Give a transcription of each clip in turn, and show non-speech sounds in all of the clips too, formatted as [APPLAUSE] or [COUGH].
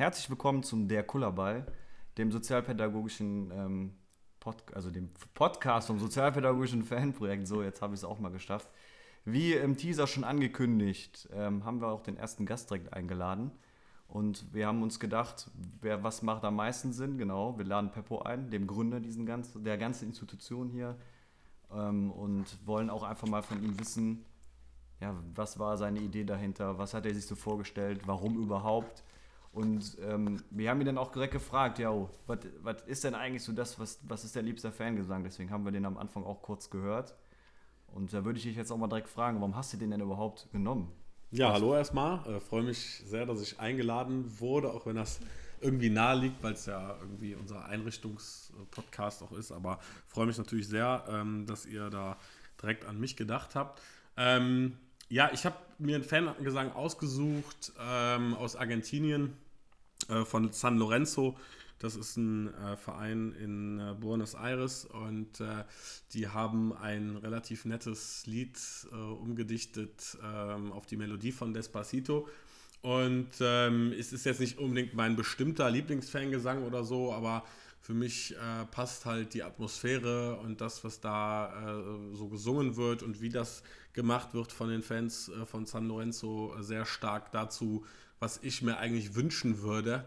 herzlich willkommen zum Der Kullerball, dem sozialpädagogischen ähm, Pod also dem Podcast vom sozialpädagogischen Fanprojekt. So, jetzt habe ich es auch mal geschafft. Wie im Teaser schon angekündigt, ähm, haben wir auch den ersten Gast direkt eingeladen. Und wir haben uns gedacht, wer, was macht am meisten Sinn? Genau, wir laden Peppo ein, dem Gründer diesen ganzen, der ganzen Institution hier. Ähm, und wollen auch einfach mal von ihm wissen, ja, was war seine Idee dahinter, was hat er sich so vorgestellt, warum überhaupt. Und ähm, wir haben ihn dann auch direkt gefragt, ja, was ist denn eigentlich so das, was, was ist der liebste Fangesang? Deswegen haben wir den am Anfang auch kurz gehört. Und da würde ich dich jetzt auch mal direkt fragen, warum hast du den denn überhaupt genommen? Ja, hallo erstmal. Äh, Freue mich sehr, dass ich eingeladen wurde, auch wenn das irgendwie nahe liegt, weil es ja irgendwie unser Einrichtungspodcast auch ist. Aber freue mich natürlich sehr, ähm, dass ihr da direkt an mich gedacht habt. Ähm, ja, ich habe mir einen Fangesang ausgesucht ähm, aus Argentinien äh, von San Lorenzo. Das ist ein äh, Verein in äh, Buenos Aires und äh, die haben ein relativ nettes Lied äh, umgedichtet ähm, auf die Melodie von Despacito. Und ähm, es ist jetzt nicht unbedingt mein bestimmter Lieblingsfangesang oder so, aber für mich äh, passt halt die Atmosphäre und das, was da äh, so gesungen wird und wie das gemacht wird von den Fans äh, von San Lorenzo sehr stark dazu, was ich mir eigentlich wünschen würde,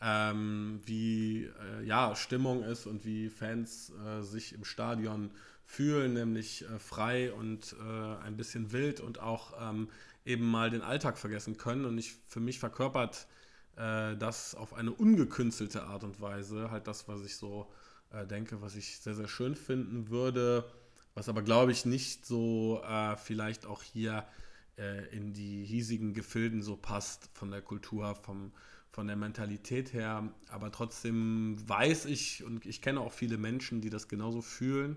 ähm, wie äh, ja, Stimmung ist und wie Fans äh, sich im Stadion fühlen, nämlich äh, frei und ein bisschen wild und auch ähm, eben mal den Alltag vergessen können. Und ich, für mich verkörpert äh, das auf eine ungekünstelte Art und Weise, halt das, was ich so äh, denke, was ich sehr, sehr schön finden würde, was aber, glaube ich, nicht so äh, vielleicht auch hier äh, in die hiesigen Gefilden so passt von der Kultur, vom, von der Mentalität her. Aber trotzdem weiß ich und ich kenne auch viele Menschen, die das genauso fühlen.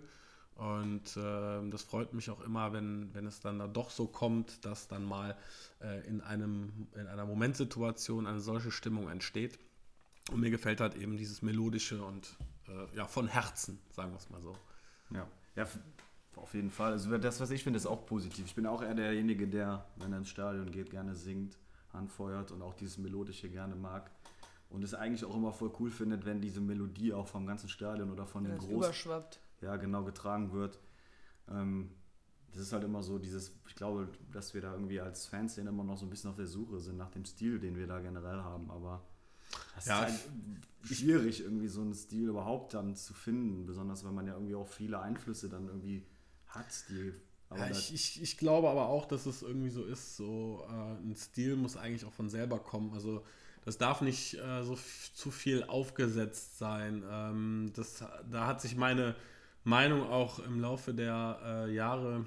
Und äh, das freut mich auch immer, wenn, wenn es dann da doch so kommt, dass dann mal äh, in, einem, in einer Momentsituation eine solche Stimmung entsteht. Und mir gefällt halt eben dieses melodische und äh, ja, von Herzen, sagen wir es mal so. Ja, ja auf jeden Fall. Also das, was ich finde, ist auch positiv. Ich bin auch eher derjenige, der, wenn er ins Stadion geht, gerne singt, anfeuert und auch dieses Melodische gerne mag. Und es eigentlich auch immer voll cool findet, wenn diese Melodie auch vom ganzen Stadion oder von den Großen... überschwappt ja, genau getragen wird. Ähm, das ist halt immer so dieses, ich glaube, dass wir da irgendwie als Fanszene immer noch so ein bisschen auf der Suche sind nach dem Stil, den wir da generell haben, aber es ja, ist halt schwierig, irgendwie so einen Stil überhaupt dann zu finden, besonders wenn man ja irgendwie auch viele Einflüsse dann irgendwie hat, die ja, ich, ich, ich, glaube aber auch, dass es irgendwie so ist, so äh, ein Stil muss eigentlich auch von selber kommen. Also das darf nicht äh, so zu viel aufgesetzt sein. Ähm, das, da hat sich meine Meinung auch im Laufe der äh, Jahre,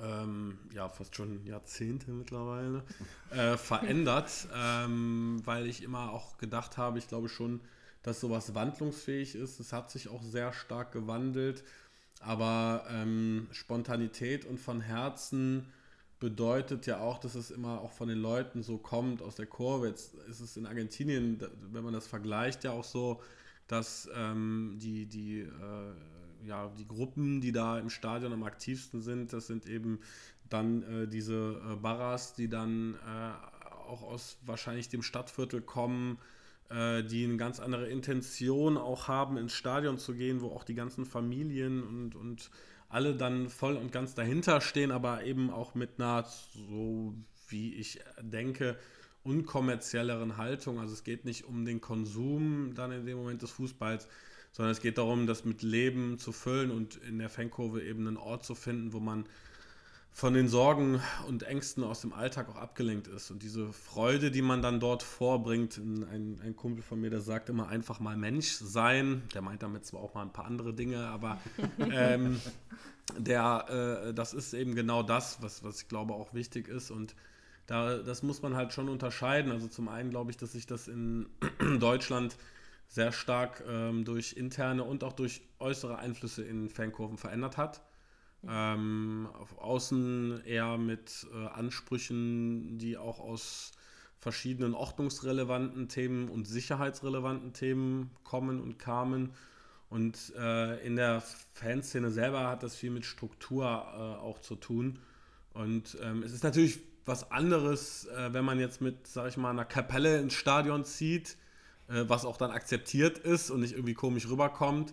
ähm, ja fast schon Jahrzehnte mittlerweile, [LAUGHS] äh, verändert, ähm, weil ich immer auch gedacht habe, ich glaube schon, dass sowas wandlungsfähig ist. Es hat sich auch sehr stark gewandelt, aber ähm, Spontanität und von Herzen bedeutet ja auch, dass es immer auch von den Leuten so kommt aus der Kurve. Jetzt ist es in Argentinien, wenn man das vergleicht, ja auch so, dass ähm, die, die äh, ja, die Gruppen, die da im Stadion am aktivsten sind, das sind eben dann äh, diese äh, Barras, die dann äh, auch aus wahrscheinlich dem Stadtviertel kommen, äh, die eine ganz andere Intention auch haben, ins Stadion zu gehen, wo auch die ganzen Familien und, und alle dann voll und ganz dahinter stehen, aber eben auch mit einer, so wie ich denke, unkommerzielleren Haltung. Also es geht nicht um den Konsum dann in dem Moment des Fußballs, sondern es geht darum, das mit Leben zu füllen und in der Fankurve eben einen Ort zu finden, wo man von den Sorgen und Ängsten aus dem Alltag auch abgelenkt ist. Und diese Freude, die man dann dort vorbringt, ein, ein Kumpel von mir, der sagt immer einfach mal Mensch sein, der meint damit zwar auch mal ein paar andere Dinge, aber [LAUGHS] ähm, der, äh, das ist eben genau das, was, was ich glaube auch wichtig ist. Und da, das muss man halt schon unterscheiden. Also zum einen glaube ich, dass sich das in [CLEARS THROAT] Deutschland sehr stark ähm, durch interne und auch durch äußere Einflüsse in Fankurven verändert hat. Ähm, auf außen eher mit äh, Ansprüchen, die auch aus verschiedenen ordnungsrelevanten Themen und sicherheitsrelevanten Themen kommen und kamen. Und äh, in der Fanszene selber hat das viel mit Struktur äh, auch zu tun. Und ähm, es ist natürlich was anderes, äh, wenn man jetzt mit, sag ich mal, einer Kapelle ins Stadion zieht, äh, was auch dann akzeptiert ist und nicht irgendwie komisch rüberkommt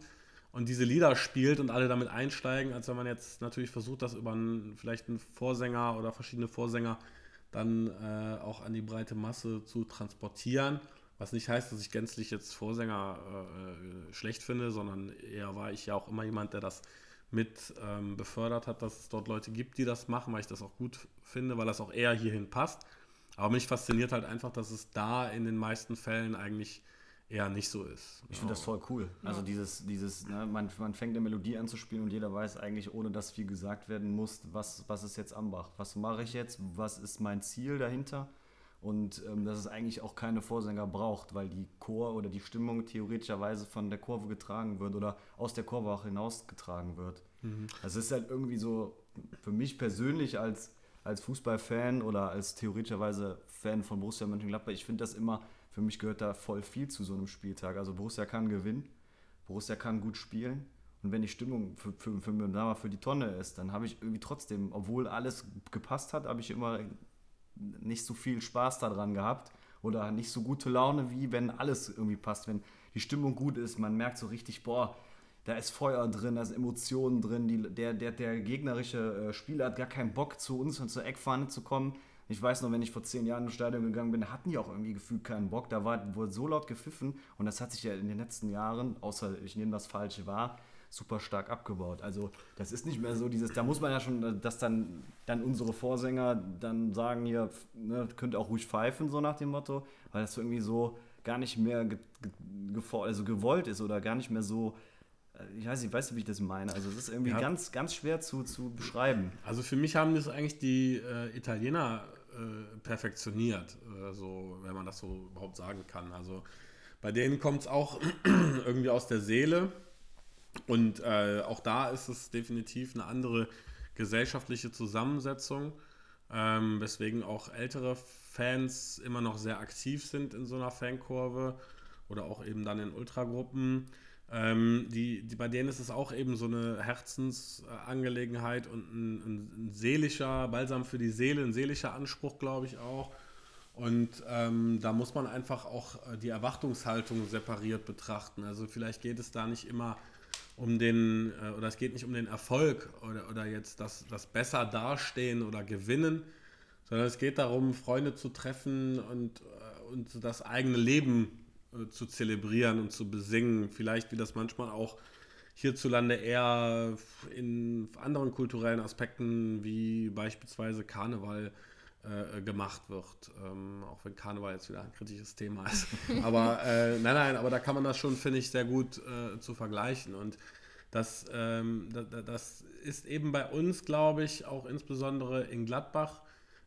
und diese Lieder spielt und alle damit einsteigen, als wenn man jetzt natürlich versucht, das über einen, vielleicht einen Vorsänger oder verschiedene Vorsänger dann äh, auch an die breite Masse zu transportieren. Was nicht heißt, dass ich gänzlich jetzt Vorsänger äh, schlecht finde, sondern eher war ich ja auch immer jemand, der das mit ähm, befördert hat, dass es dort Leute gibt, die das machen, weil ich das auch gut finde, weil das auch eher hierhin passt. Aber mich fasziniert halt einfach, dass es da in den meisten Fällen eigentlich eher nicht so ist. Ich finde das voll cool. Ja. Also dieses, dieses, ne, man, man fängt eine Melodie an zu spielen und jeder weiß eigentlich, ohne dass viel gesagt werden muss, was, was ist jetzt Ambach? Was mache ich jetzt? Was ist mein Ziel dahinter? Und ähm, dass es eigentlich auch keine Vorsänger braucht, weil die Chor oder die Stimmung theoretischerweise von der Kurve getragen wird oder aus der Kurve auch hinausgetragen wird. Mhm. Das ist halt irgendwie so, für mich persönlich als, als Fußballfan oder als theoretischerweise Fan von Borussia Mönchengladbach, ich finde das immer, für mich gehört da voll viel zu so einem Spieltag. Also Borussia kann gewinnen, Borussia kann gut spielen. Und wenn die Stimmung für, für, für, für die Tonne ist, dann habe ich irgendwie trotzdem, obwohl alles gepasst hat, habe ich immer nicht so viel Spaß daran gehabt oder nicht so gute Laune, wie wenn alles irgendwie passt, wenn die Stimmung gut ist, man merkt so richtig, boah, da ist Feuer drin, da sind Emotionen drin, die, der, der, der gegnerische äh, Spieler hat gar keinen Bock, zu uns und zur Eckfahne zu kommen. Ich weiß noch, wenn ich vor zehn Jahren ins Stadion gegangen bin, hatten die auch irgendwie gefühlt keinen Bock. Da war, wurde so laut gepfiffen und das hat sich ja in den letzten Jahren, außer ich nehme das Falsche wahr, super stark abgebaut. Also das ist nicht mehr so dieses, da muss man ja schon, dass dann, dann unsere Vorsänger dann sagen, hier, ne, könnt auch ruhig pfeifen, so nach dem Motto, weil das irgendwie so gar nicht mehr ge, ge, also gewollt ist oder gar nicht mehr so, ich weiß nicht, weißt du, wie ich das meine? Also es ist irgendwie ja. ganz, ganz schwer zu, zu beschreiben. Also für mich haben das eigentlich die äh, Italiener äh, perfektioniert, äh, so, wenn man das so überhaupt sagen kann. Also bei denen kommt es auch [CLEARS THROAT] irgendwie aus der Seele und äh, auch da ist es definitiv eine andere gesellschaftliche Zusammensetzung, ähm, weswegen auch ältere Fans immer noch sehr aktiv sind in so einer Fankurve oder auch eben dann in Ultragruppen. Ähm, die, die, bei denen ist es auch eben so eine Herzensangelegenheit und ein, ein, ein seelischer, Balsam für die Seele, ein seelischer Anspruch, glaube ich auch. Und ähm, da muss man einfach auch äh, die Erwartungshaltung separiert betrachten. Also vielleicht geht es da nicht immer um den, äh, oder es geht nicht um den Erfolg oder, oder jetzt das, das besser dastehen oder gewinnen, sondern es geht darum, Freunde zu treffen und, äh, und das eigene Leben äh, zu zelebrieren und zu besingen. Vielleicht wie das manchmal auch hierzulande eher in anderen kulturellen Aspekten wie beispielsweise Karneval äh, gemacht wird. Ähm, auch wenn Karneval jetzt wieder ein kritisches Thema ist. [LAUGHS] aber äh, nein, nein, aber da kann man das schon, finde ich, sehr gut äh, zu vergleichen. Und das, ähm, das, das, ist eben bei uns, glaube ich, auch insbesondere in Gladbach,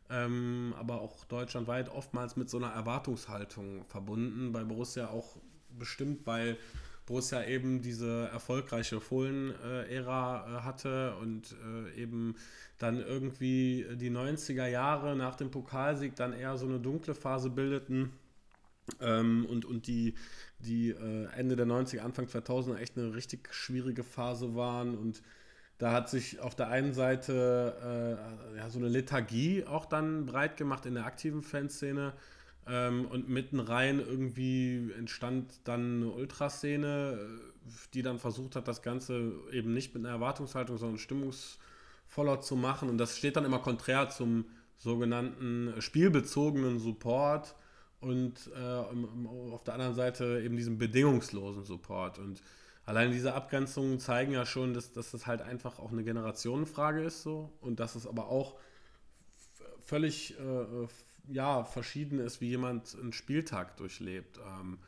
ähm, aber auch deutschlandweit oftmals mit so einer Erwartungshaltung verbunden. Bei Borussia auch bestimmt, weil Borussia eben diese erfolgreiche Fohlen-Ära äh, hatte und äh, eben dann irgendwie die 90er Jahre nach dem Pokalsieg dann eher so eine dunkle Phase bildeten ähm, und, und die, die äh, Ende der 90er, Anfang 2000 echt eine richtig schwierige Phase waren und da hat sich auf der einen Seite äh, ja, so eine Lethargie auch dann breit gemacht in der aktiven Fanszene ähm, und mitten rein irgendwie entstand dann eine Ultraszene, die dann versucht hat, das Ganze eben nicht mit einer Erwartungshaltung, sondern stimmungs voller zu machen. Und das steht dann immer konträr zum sogenannten spielbezogenen Support und äh, auf der anderen Seite eben diesem bedingungslosen Support. Und allein diese Abgrenzungen zeigen ja schon, dass, dass das halt einfach auch eine Generationenfrage ist so und dass es aber auch völlig äh, ja, verschieden ist, wie jemand einen Spieltag durchlebt. Ähm,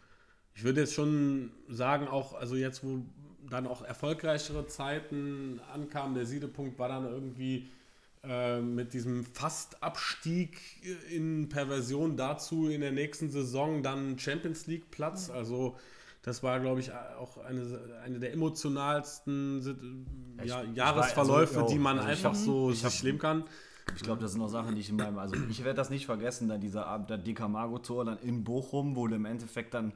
ich würde jetzt schon sagen, auch, also jetzt, wo dann auch erfolgreichere Zeiten ankamen. Der Siedepunkt war dann irgendwie äh, mit diesem Fastabstieg in Perversion dazu in der nächsten Saison dann Champions League Platz. Also das war, glaube ich, auch eine, eine der emotionalsten ja, Jahresverläufe, also, die man also einfach hab, so ich sich leben kann. Ich glaube, das sind auch Sachen, die ich in meinem, also ich werde das nicht vergessen, dann dieser Abend, der Decamago-Tor dann in Bochum, wo du im Endeffekt dann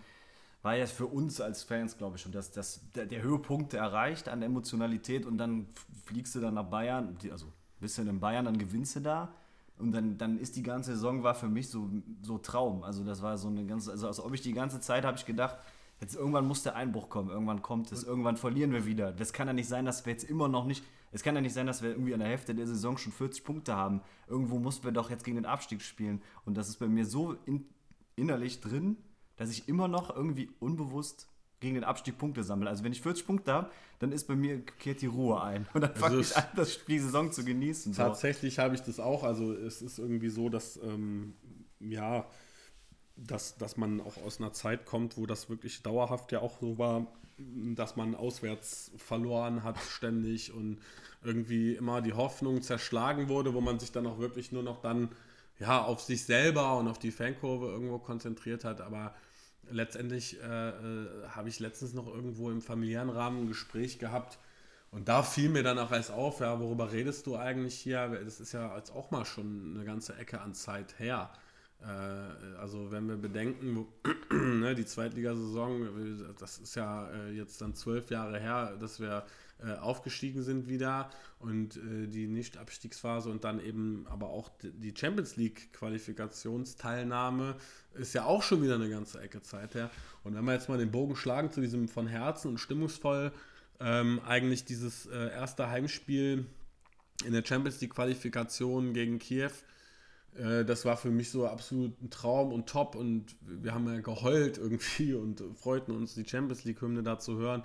war ja für uns als Fans, glaube ich, schon das, das, der, der Höhepunkt erreicht an Emotionalität und dann fliegst du dann nach Bayern, also bist du in Bayern, dann gewinnst du da. Und dann, dann ist die ganze Saison war für mich so, so Traum. Also das war so eine ganze, also als ob ich die ganze Zeit habe ich gedacht, jetzt irgendwann muss der Einbruch kommen, irgendwann kommt es, irgendwann verlieren wir wieder. Das kann ja nicht sein, dass wir jetzt immer noch nicht, es kann ja nicht sein, dass wir irgendwie an der Hälfte der Saison schon 40 Punkte haben. Irgendwo mussten wir doch jetzt gegen den Abstieg spielen. Und das ist bei mir so in, innerlich drin, dass ich immer noch irgendwie unbewusst gegen den Abstieg Punkte sammle. Also wenn ich 40 Punkte habe, dann ist bei mir kehrt die Ruhe ein. Und dann Also fange es- ich an, das Spiel, die Saison zu genießen. So. Tatsächlich habe ich das auch. Also es ist irgendwie so, dass ähm, ja, dass, dass man auch aus einer Zeit kommt, wo das wirklich dauerhaft ja auch so war, dass man auswärts verloren hat [LAUGHS] ständig und irgendwie immer die Hoffnung zerschlagen wurde, wo man sich dann auch wirklich nur noch dann ja auf sich selber und auf die Fankurve irgendwo konzentriert hat. Aber letztendlich äh, äh, habe ich letztens noch irgendwo im familiären Rahmen ein Gespräch gehabt, und da fiel mir dann auch erst auf, ja, worüber redest du eigentlich hier? Das ist ja jetzt auch mal schon eine ganze Ecke an Zeit her. Äh, also wenn wir bedenken, [CLEARS THROAT] ne, die Zweitligasaison, das ist ja äh, jetzt dann zwölf Jahre her, dass wir äh, aufgestiegen sind wieder und die Nicht-Abstiegsphase und dann eben aber auch die- Champions League-Qualifikationsteilnahme ist ja auch schon wieder eine ganze Ecke Zeit her. Und wenn wir jetzt mal den Bogen schlagen zu diesem von Herzen und stimmungsvoll ähm, eigentlich dieses erste Heimspiel in der Champions League Qualifikation gegen Kiew. Äh, das war für mich so absolut ein Traum und top und wir haben ja geheult irgendwie [LAUGHS] und freuten uns, die Champions League Hymne da zu hören.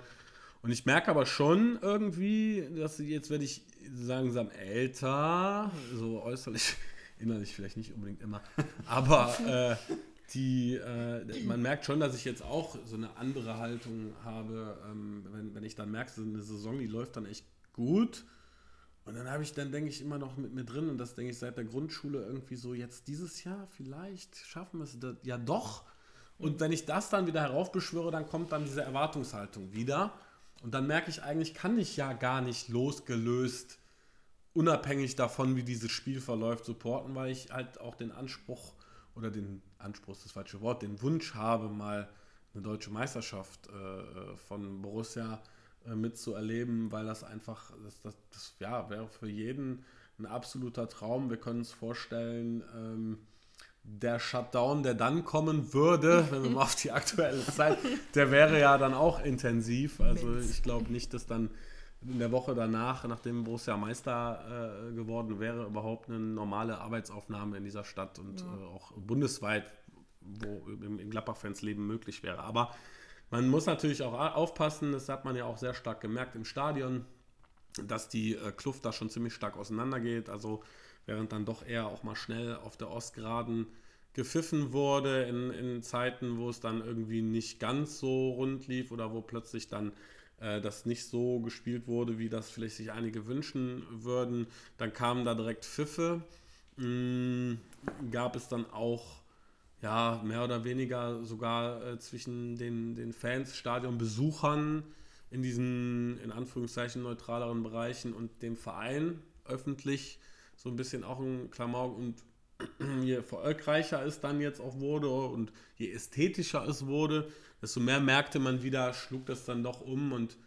Und ich merke aber schon irgendwie, dass jetzt werde ich langsam älter, so äußerlich, [LAUGHS] innerlich vielleicht nicht unbedingt immer, [LAUGHS] aber äh, die, äh, man merkt schon, dass ich jetzt auch so eine andere Haltung habe, ähm, wenn, wenn ich dann merke, so eine Saison, die läuft dann echt gut. Und dann habe ich, dann denke ich immer noch mit mir drin, und das denke ich seit der Grundschule irgendwie so, jetzt dieses Jahr vielleicht schaffen wir es da- ja doch. Und wenn ich das dann wieder heraufbeschwöre, dann kommt dann diese Erwartungshaltung wieder. Und dann merke ich eigentlich, kann ich ja gar nicht losgelöst, unabhängig davon, wie dieses Spiel verläuft, supporten, weil ich halt auch den Anspruch oder den Anspruch ist das falsche Wort, den Wunsch habe, mal eine deutsche Meisterschaft äh, von Borussia äh, mitzuerleben, weil das einfach, das, das, das ja, wäre für jeden ein absoluter Traum. Wir können uns vorstellen, ähm, der Shutdown, der dann kommen würde, [LAUGHS] wenn wir mal auf die aktuelle Zeit, der wäre ja dann auch intensiv. Also ich glaube nicht, dass dann in der Woche danach, nachdem Borussia Meister äh, geworden wäre, überhaupt eine normale Arbeitsaufnahme in dieser Stadt und äh, auch bundesweit, wo im, im Gladbach-Fans Leben möglich wäre. Aber man muss natürlich auch aufpassen, das hat man ja auch sehr stark gemerkt im Stadion, dass die äh, Kluft da schon ziemlich stark auseinandergeht. Also während dann doch eher auch mal schnell auf der Ostgeraden gepfiffen wurde in, in Zeiten, wo es dann irgendwie nicht ganz so rund lief oder wo plötzlich dann äh, das nicht so gespielt wurde, wie das vielleicht sich einige wünschen würden. Dann kamen da direkt Pfiffe. Mm, gab es dann auch ja, mehr oder weniger sogar äh, zwischen den, den Fans, Stadionbesuchern in diesen, in Anführungszeichen, neutraleren Bereichen und dem Verein öffentlich so ein bisschen auch ein Klamauk und [CLEARS THROAT] je erfolgreicher es dann jetzt auch wurde und je ästhetischer es wurde, desto mehr merkte man wieder, schlug das dann doch um und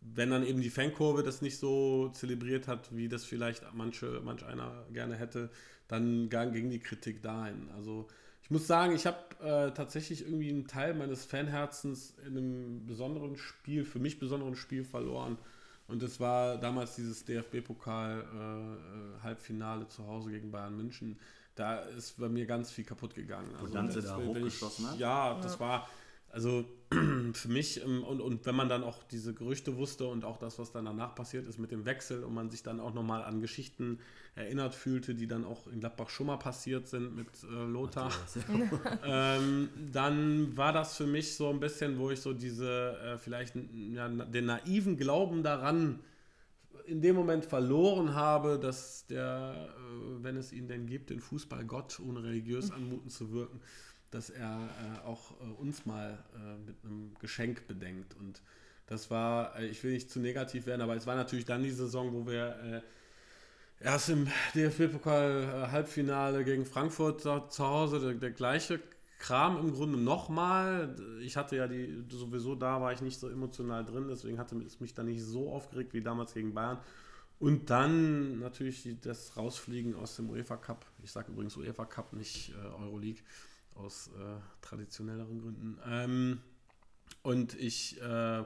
wenn dann eben die Fankurve das nicht so zelebriert hat, wie das vielleicht manche, manch einer gerne hätte, dann ging die Kritik dahin. Also ich muss sagen, ich habe äh, tatsächlich irgendwie einen Teil meines Fanherzens in einem besonderen Spiel, für mich besonderen Spiel verloren. Und das war damals dieses DFB-Pokal-Halbfinale zu Hause gegen Bayern München. Da ist bei mir ganz viel kaputt gegangen. Also Danze das da hochgeschossen hat? Ja, das war, also [CLEARS THROAT] für mich, ähm, und, und wenn man dann auch diese Gerüchte wusste und auch das, was dann danach passiert ist mit dem Wechsel und man sich dann auch nochmal an Geschichten erinnert fühlte, die dann auch in Gladbach schon mal passiert sind mit äh, Lothar, [LAUGHS] [LAUGHS] ähm, dann war das für mich so ein bisschen, wo ich so diese, äh, vielleicht ja, den naiven Glauben daran in dem Moment verloren habe, dass der, äh, wenn es ihn denn gibt, den Fußballgott, ohne religiös [LAUGHS] anmuten zu wirken, dass er äh, auch äh, uns mal äh, mit einem Geschenk bedenkt. Und das war, äh, ich will nicht zu negativ werden, aber es war natürlich dann die Saison, wo wir äh, erst im DFB-Pokal-Halbfinale gegen Frankfurt zu, Hause der, der gleiche Kram im Grunde nochmal. Ich hatte ja die, sowieso da war ich nicht so emotional drin, deswegen hatte es mich da nicht so aufgeregt wie damals gegen Bayern. Und dann natürlich das Rausfliegen aus dem UEFA Cup. Ich sage übrigens UEFA Cup, nicht äh, Euroleague, aus äh, traditionelleren Gründen. Ähm, und ich, äh,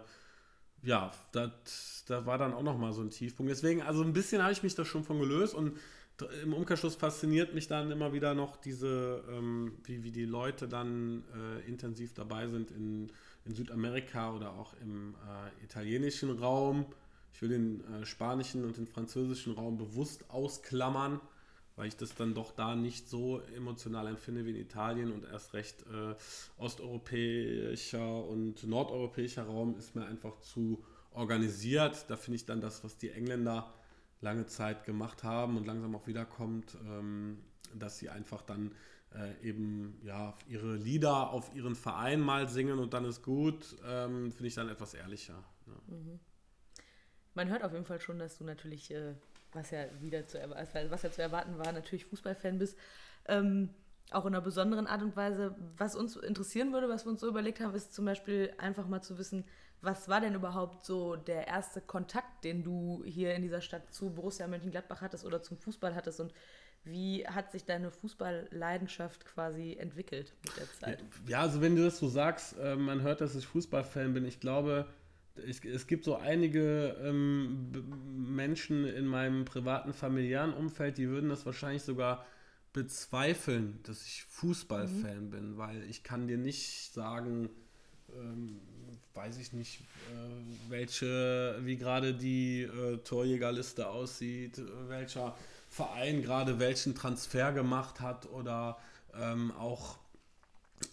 ja, da war dann auch nochmal so ein Tiefpunkt. Deswegen, also ein bisschen habe ich mich da schon von gelöst und im Umkehrschluss fasziniert mich dann immer wieder noch diese, ähm, wie, wie die Leute dann äh, intensiv dabei sind in, in Südamerika oder auch im äh, italienischen Raum. Ich will den äh, spanischen und den französischen Raum bewusst ausklammern, weil ich das dann doch da nicht so emotional empfinde wie in Italien und erst recht äh, osteuropäischer und nordeuropäischer Raum ist mir einfach zu organisiert. Da finde ich dann das, was die Engländer lange Zeit gemacht haben und langsam auch wiederkommt, ähm, dass sie einfach dann äh, eben ja ihre Lieder auf ihren Verein mal singen und dann ist gut, ähm, finde ich dann etwas ehrlicher. Ja. Mhm. Man hört auf jeden Fall schon, dass du natürlich, äh, was ja wieder zu was ja zu erwarten war, natürlich Fußballfan bist. Ähm, auch in einer besonderen Art und Weise. Was uns interessieren würde, was wir uns so überlegt haben, ist zum Beispiel einfach mal zu wissen, was war denn überhaupt so der erste Kontakt, den du hier in dieser Stadt zu Borussia Mönchengladbach hattest oder zum Fußball hattest und wie hat sich deine Fußballleidenschaft quasi entwickelt mit der Zeit? Ja, also wenn du das so sagst, äh, man hört, dass ich Fußballfan bin. Ich glaube, es, es gibt so einige ähm, Menschen in meinem privaten familiären Umfeld, die würden das wahrscheinlich sogar bezweifeln, dass ich Fußballfan mhm. bin, weil ich kann dir nicht sagen, ähm, weiß ich nicht, äh, welche, wie gerade die äh, Torjägerliste aussieht, welcher Verein gerade welchen Transfer gemacht hat oder ähm, auch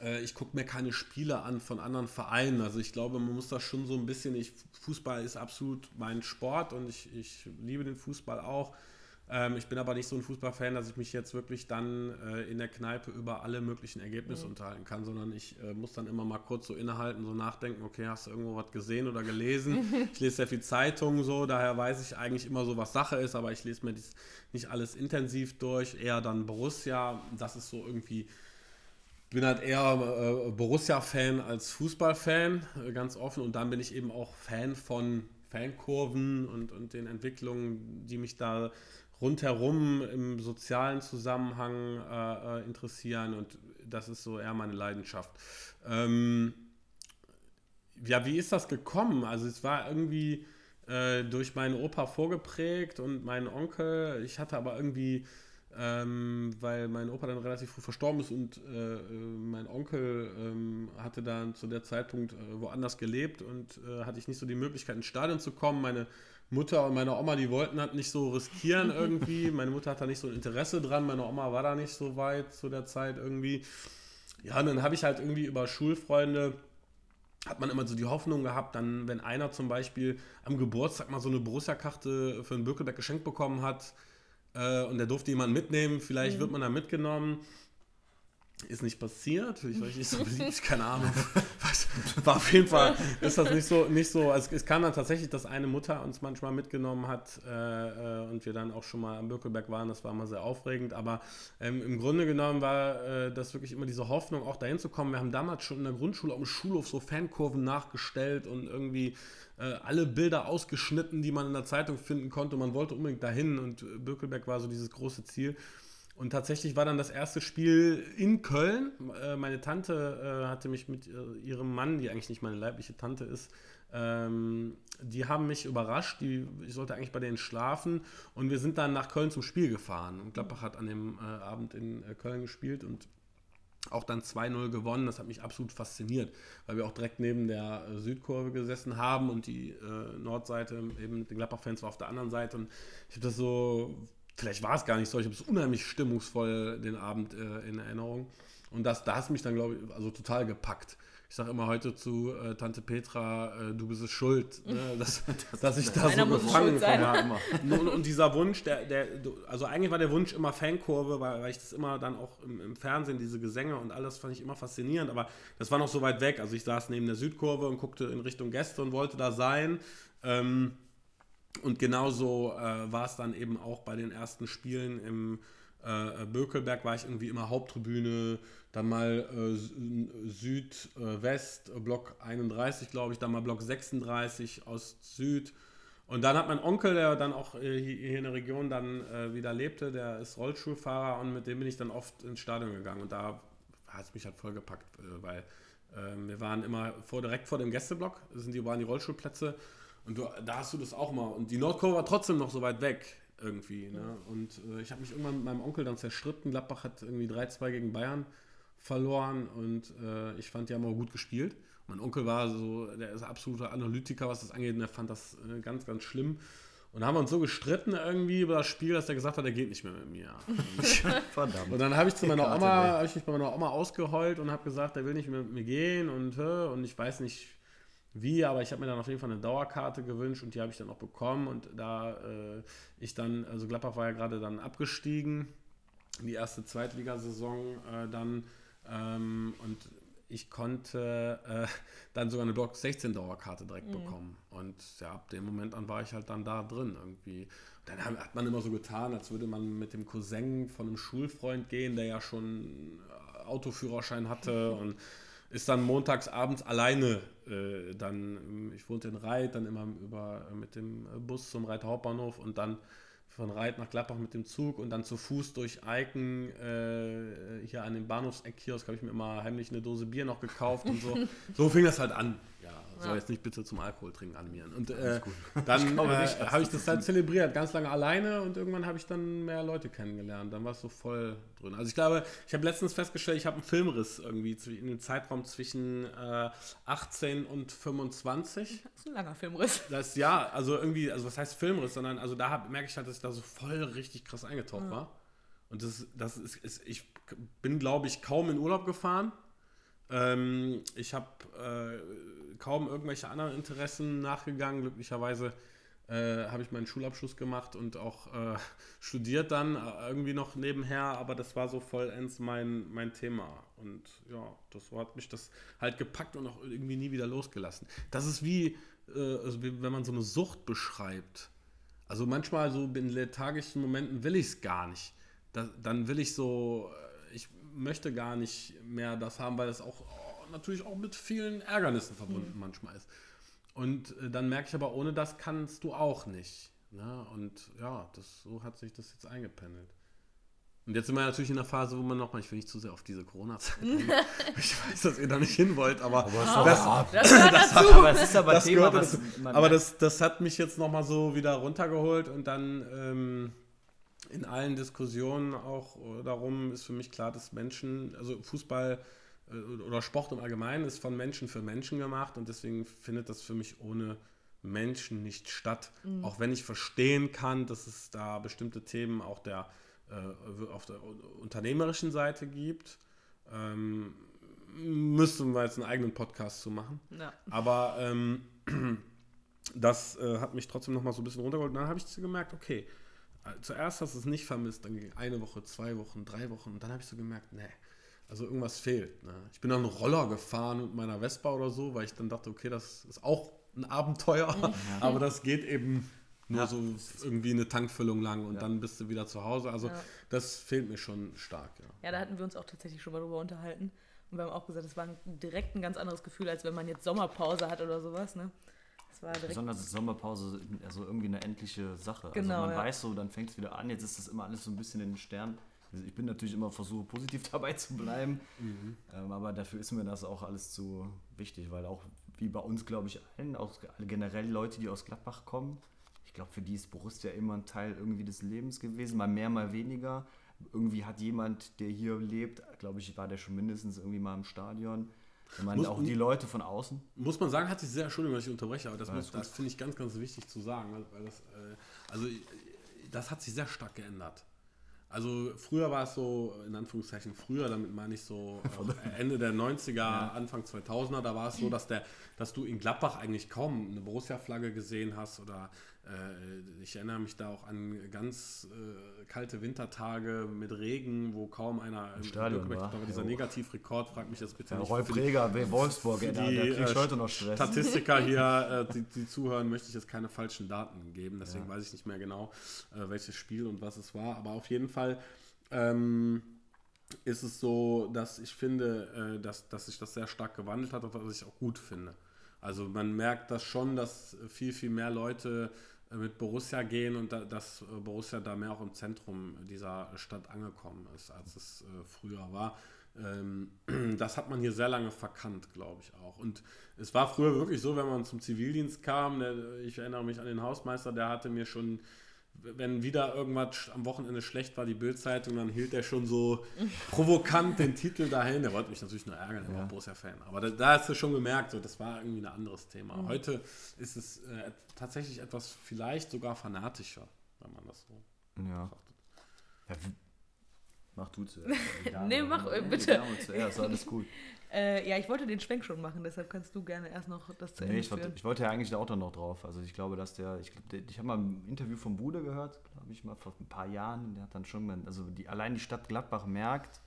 äh, ich gucke mir keine Spiele an von anderen Vereinen. Also ich glaube, man muss das schon so ein bisschen, ich, Fußball ist absolut mein Sport und ich, ich liebe den Fußball auch. Ähm, ich bin aber nicht so ein Fußballfan, dass ich mich jetzt wirklich dann äh, in der Kneipe über alle möglichen Ergebnisse mhm. unterhalten kann, sondern ich äh, muss dann immer mal kurz so innehalten, so nachdenken, okay, hast du irgendwo was gesehen oder gelesen? [LAUGHS] ich lese sehr viel Zeitungen so, daher weiß ich eigentlich immer so, was Sache ist, aber ich lese mir das nicht alles intensiv durch, eher dann Borussia, das ist so irgendwie bin halt eher äh, Borussia-Fan als Fußball-Fan, äh, ganz offen. Und dann bin ich eben auch Fan von Fankurven und, und den Entwicklungen, die mich da rundherum im sozialen Zusammenhang äh, äh, interessieren und das ist so eher meine Leidenschaft. Ähm, ja, wie ist das gekommen? Also es war irgendwie äh, durch meinen Opa vorgeprägt und meinen Onkel. Ich hatte aber irgendwie, ähm, weil mein Opa dann relativ früh verstorben ist und äh, mein Onkel ähm, hatte dann zu der Zeitpunkt äh, woanders gelebt und äh, hatte ich nicht so die Möglichkeit ins Stadion zu kommen. Meine Mutter und meine Oma, die wollten halt nicht so riskieren [LAUGHS] irgendwie. Meine Mutter hat da nicht so ein Interesse dran. Meine Oma war da nicht so weit zu der Zeit irgendwie. Ja, und dann habe ich halt irgendwie über Schulfreunde hat man immer so die Hoffnung gehabt, dann, wenn einer zum Beispiel am Geburtstag mal so eine Borussia-Karte für einen Birkelberg geschenkt bekommen hat und der durfte jemanden mitnehmen, vielleicht mhm. wird man da mitgenommen. Ist nicht passiert, ich nicht [LAUGHS] so beliebt, keine Ahnung. War auf jeden Fall, ist das nicht so, nicht so. Also es kam dann tatsächlich, dass eine Mutter uns manchmal mitgenommen hat äh, äh, und wir dann auch schon mal am Birkelberg waren, das war mal sehr aufregend. Aber ähm, im Grunde genommen war äh, das wirklich immer diese Hoffnung, auch dahin zu kommen. Wir haben damals schon in der Grundschule am Schulhof so Fankurven nachgestellt und irgendwie äh, alle Bilder ausgeschnitten, die man in der Zeitung finden konnte. Man wollte unbedingt dahin und Birkelberg war so dieses große Ziel. Und tatsächlich war dann das erste Spiel in Köln. Äh, meine Tante äh, hatte mich mit äh, ihrem Mann, die eigentlich nicht meine leibliche Tante ist, ähm, die haben mich überrascht. Ich sollte eigentlich bei denen schlafen. Und wir sind dann nach Köln zum Spiel gefahren. Und Gladbach hat an dem Abend in Köln gespielt und auch dann 2-0 gewonnen. Das hat mich absolut fasziniert, weil wir auch direkt neben der Südkurve gesessen haben und die Nordseite eben mit den Gladbach-Fans war auf der anderen Seite. Und ich habe das so vielleicht war es gar nicht so, ich habe es unheimlich stimmungsvoll den Abend äh, in Erinnerung. Und das, da hast mich dann, glaube ich, also total gepackt. Ich sage immer heute zu äh, Tante Petra, äh, du bist es schuld, ne, [LAUGHS] dass, dass ich da so gefangen war. [LAUGHS] Und, und, dieser Wunsch, der, der, also eigentlich war der Wunsch immer Fankurve, weil, weil ich das immer dann auch im, im, Fernsehen, diese Gesänge und alles fand ich immer faszinierend, aber das war noch so weit weg. Also ich saß neben der Südkurve und guckte in Richtung Gäste und wollte da sein. Ähm, und genauso äh, war es dann eben auch bei den ersten Spielen im äh, Bökelberg, war ich irgendwie immer Haupttribüne, dann mal äh, Südwest, äh, Block 31, glaube ich, dann mal Block 36, Ost-Süd. Und dann hat mein Onkel, der dann auch äh, hier in der Region dann äh, wieder lebte, der ist Rollstuhlfahrer und mit dem bin ich dann oft ins Stadion gegangen. Und da hat es mich halt vollgepackt, weil wir waren immer vor, direkt vor dem Gästeblock, sind die, waren die Rollstuhlplätze. Und du, da hast du das auch mal. Und die Nordkurve war trotzdem noch so weit weg irgendwie. Ne? Und äh, ich habe mich irgendwann mit meinem Onkel dann zerstritten. Gladbach hat irgendwie 3-2 gegen Bayern verloren und äh, ich fand, die haben auch gut gespielt. Mein Onkel war so, der ist absoluter Analytiker, was das angeht, und er fand das äh, ganz, ganz schlimm. Und haben wir uns so gestritten irgendwie über das Spiel, dass er gesagt hat, er geht nicht mehr mit mir. [LAUGHS] Verdammt. Und dann habe ich zu meiner Oma, habe ich mich bei meiner Oma ausgeheult und habe gesagt, er will nicht mehr mit mir gehen und, und ich weiß nicht wie, aber ich habe mir dann auf jeden Fall eine Dauerkarte gewünscht und die habe ich dann auch bekommen und da äh, ich dann, also Gladbach war ja gerade dann abgestiegen, die erste Zweitligasaison äh, dann ähm, und ich konnte äh, dann sogar eine Block 16 Dauerkarte direkt mhm. bekommen. Und ja, ab dem Moment an war ich halt dann da drin irgendwie. dann hat man immer so getan, als würde man mit dem Cousin von einem Schulfreund gehen, der ja schon äh, Autoführerschein hatte [LAUGHS] und ist dann montags abends alleine äh, dann, ich wohnte in Reit, dann immer über, mit dem Bus zum Reit Hauptbahnhof und dann von Reit nach Gladbach mit dem Zug und dann zu Fuß durch Eiken äh, hier an dem Bahnhofseck-Kiosk habe ich mir immer heimlich eine Dose Bier noch gekauft und so. [LAUGHS] So fing das halt an. Ja, soll ja. jetzt nicht bitte zum Alkohol trinken animieren. Und äh, dann äh, habe ich das halt zelebriert, ganz lange alleine und irgendwann habe ich dann mehr Leute kennengelernt. Dann war es so voll drin. Also ich glaube, ich habe letztens festgestellt, ich habe einen Filmriss irgendwie in dem Zeitraum zwischen äh, 18 und 25. Das ist ein langer Filmriss. Das ja, also irgendwie, also was heißt Filmriss, sondern also da hab, merke ich halt, dass ich da so voll richtig krass eingetaucht mhm. war. Und das, das ist, ist ich bin, glaube ich, kaum in Urlaub gefahren. Ähm, ich habe äh, kaum irgendwelche anderen Interessen nachgegangen. Glücklicherweise äh, habe ich meinen Schulabschluss gemacht und auch äh, [LAUGHS] studiert dann äh, irgendwie noch nebenher, aber das war so vollends mein, mein Thema. Und ja, das hat mich das halt gepackt und auch irgendwie nie wieder losgelassen. Das ist wie, äh, also wie wenn man so eine Sucht beschreibt. Also manchmal so in lethargischen Momenten will ich es gar nicht. Da, dann will ich so, äh, ich möchte gar nicht mehr das haben, weil es auch oh, natürlich auch mit vielen Ärgernissen verbunden mhm. manchmal ist. Und äh, dann merke ich aber, ohne das kannst du auch nicht. Ne? Und ja, das, so hat sich das jetzt eingependelt. Und jetzt sind wir natürlich in der Phase, wo man nochmal, ich will nicht zu sehr auf diese Corona-Zeit [LAUGHS] Ich weiß, dass ihr da nicht hin wollt, aber, aber das, das, das, das, aber es ist aber das Thema, was Aber das, das hat mich jetzt nochmal so wieder runtergeholt und dann ähm, in allen Diskussionen auch darum ist für mich klar, dass Menschen, also Fußball äh, oder Sport im Allgemeinen ist von Menschen für Menschen gemacht und deswegen findet das für mich ohne Menschen nicht statt. Mhm. Auch wenn ich verstehen kann, dass es da bestimmte Themen auch der, äh, auf der unternehmerischen Seite gibt. Ähm, müssten wir jetzt einen eigenen Podcast zu machen. Ja. Aber ähm, [CLEARS THROAT] das äh, hat mich trotzdem noch mal so ein bisschen runtergeholt. Und dann habe ich gemerkt, okay, zuerst hast du es nicht vermisst, dann ging eine Woche, zwei Wochen, drei Wochen und dann habe ich so gemerkt, nee, also irgendwas fehlt. Ne? Ich bin dann einen Roller gefahren mit meiner Vespa oder so, weil ich dann dachte, okay, das ist auch ein Abenteuer, ja. [LAUGHS] aber das geht eben nur ja. so irgendwie eine Tankfüllung lang und ja. dann bist du wieder zu Hause. Also ja. das fehlt mir schon stark. Ja. ja, da hatten wir uns auch tatsächlich schon mal drüber unterhalten. Und wir haben auch gesagt, es war direkt ein ganz anderes Gefühl, als wenn man jetzt Sommerpause hat oder sowas. Ne? Besonders ist Sommerpause also irgendwie eine endliche Sache. Also genau, also man weiß so, dann fängt es wieder an. Jetzt ist das immer alles so ein bisschen in den Sternen. Also ich bin natürlich immer versuche, positiv [LAUGHS] dabei zu bleiben, mhm. ähm, aber dafür ist mir das auch alles zu wichtig, weil auch wie bei uns, glaube ich, allen, auch generell Leute, die aus Gladbach kommen, ich glaube, für die ist Borussia immer ein Teil irgendwie des Lebens gewesen, mal mehr, mal weniger. Irgendwie hat jemand, der hier lebt, glaube ich, war der schon mindestens irgendwie mal im Stadion. Ich meine, muss, auch die Leute von außen. Muss man sagen, hat sich sehr, Entschuldigung, dass ich unterbreche, aber das, das finde ich ganz, ganz wichtig zu sagen. Weil das, äh, also, das hat sich sehr stark geändert. Also früher war es so, in Anführungszeichen früher, damit meine ich so [LAUGHS] äh, Ende der 90er, ja. Anfang 2000er, da war es so, dass, der, dass du in Gladbach eigentlich kaum eine Borussia-Flagge gesehen hast oder ich erinnere mich da auch an ganz äh, kalte Wintertage mit Regen, wo kaum einer im Stadion war. Aber dieser Negativrekord, fragt mich das bitte ja, nicht. Rolf Reger, Wolfsburg, die, der kriegt äh, heute noch Stress. Statistiker [LAUGHS] hier, äh, die, die, zuhören, möchte ich jetzt keine falschen Daten geben, deswegen ja. weiß ich nicht mehr genau, äh, welches Spiel und was es war, aber auf jeden Fall ähm, ist es so, dass ich finde, äh, dass, dass sich das sehr stark gewandelt hat und was ich auch gut finde. Also man merkt das schon, dass viel, viel mehr Leute äh, mit Borussia gehen und da, dass äh, Borussia da mehr auch im Zentrum dieser Stadt angekommen ist, als es äh, früher war. Ähm, [CLEARS THROAT] das hat man hier sehr lange verkannt, glaube ich auch. Und es war früher wirklich so, wenn man zum Zivildienst kam, der, ich erinnere mich an den Hausmeister, der hatte mir schon wenn wieder irgendwas am Wochenende schlecht war, die Bildzeitung, dann hielt er schon so [LAUGHS] provokant den Titel dahin. Der wollte mich natürlich nur ärgern, er war ja. Borussia-Fan. Aber da, da, hast du schon gemerkt, so, das war irgendwie ein anderes Thema. Mhm. Heute ist es äh, tatsächlich etwas vielleicht sogar fanatischer, wenn man das so ja. betrachtet. Ja, mach du zuerst. [LAUGHS] nee, mach äh, bitte. Zuerst, alles gut. [LAUGHS] Äh, ja, ich wollte den Schwenk schon machen, deshalb kannst du gerne erst noch das zu Ende nee, ich wollte, ich wollte ja eigentlich auch noch drauf. Also ich glaube, dass der, ich, ich habe mal ein Interview vom Bude gehört, glaube ich mal vor ein paar Jahren. Der hat dann schon, also die, allein die Stadt Gladbach merkt,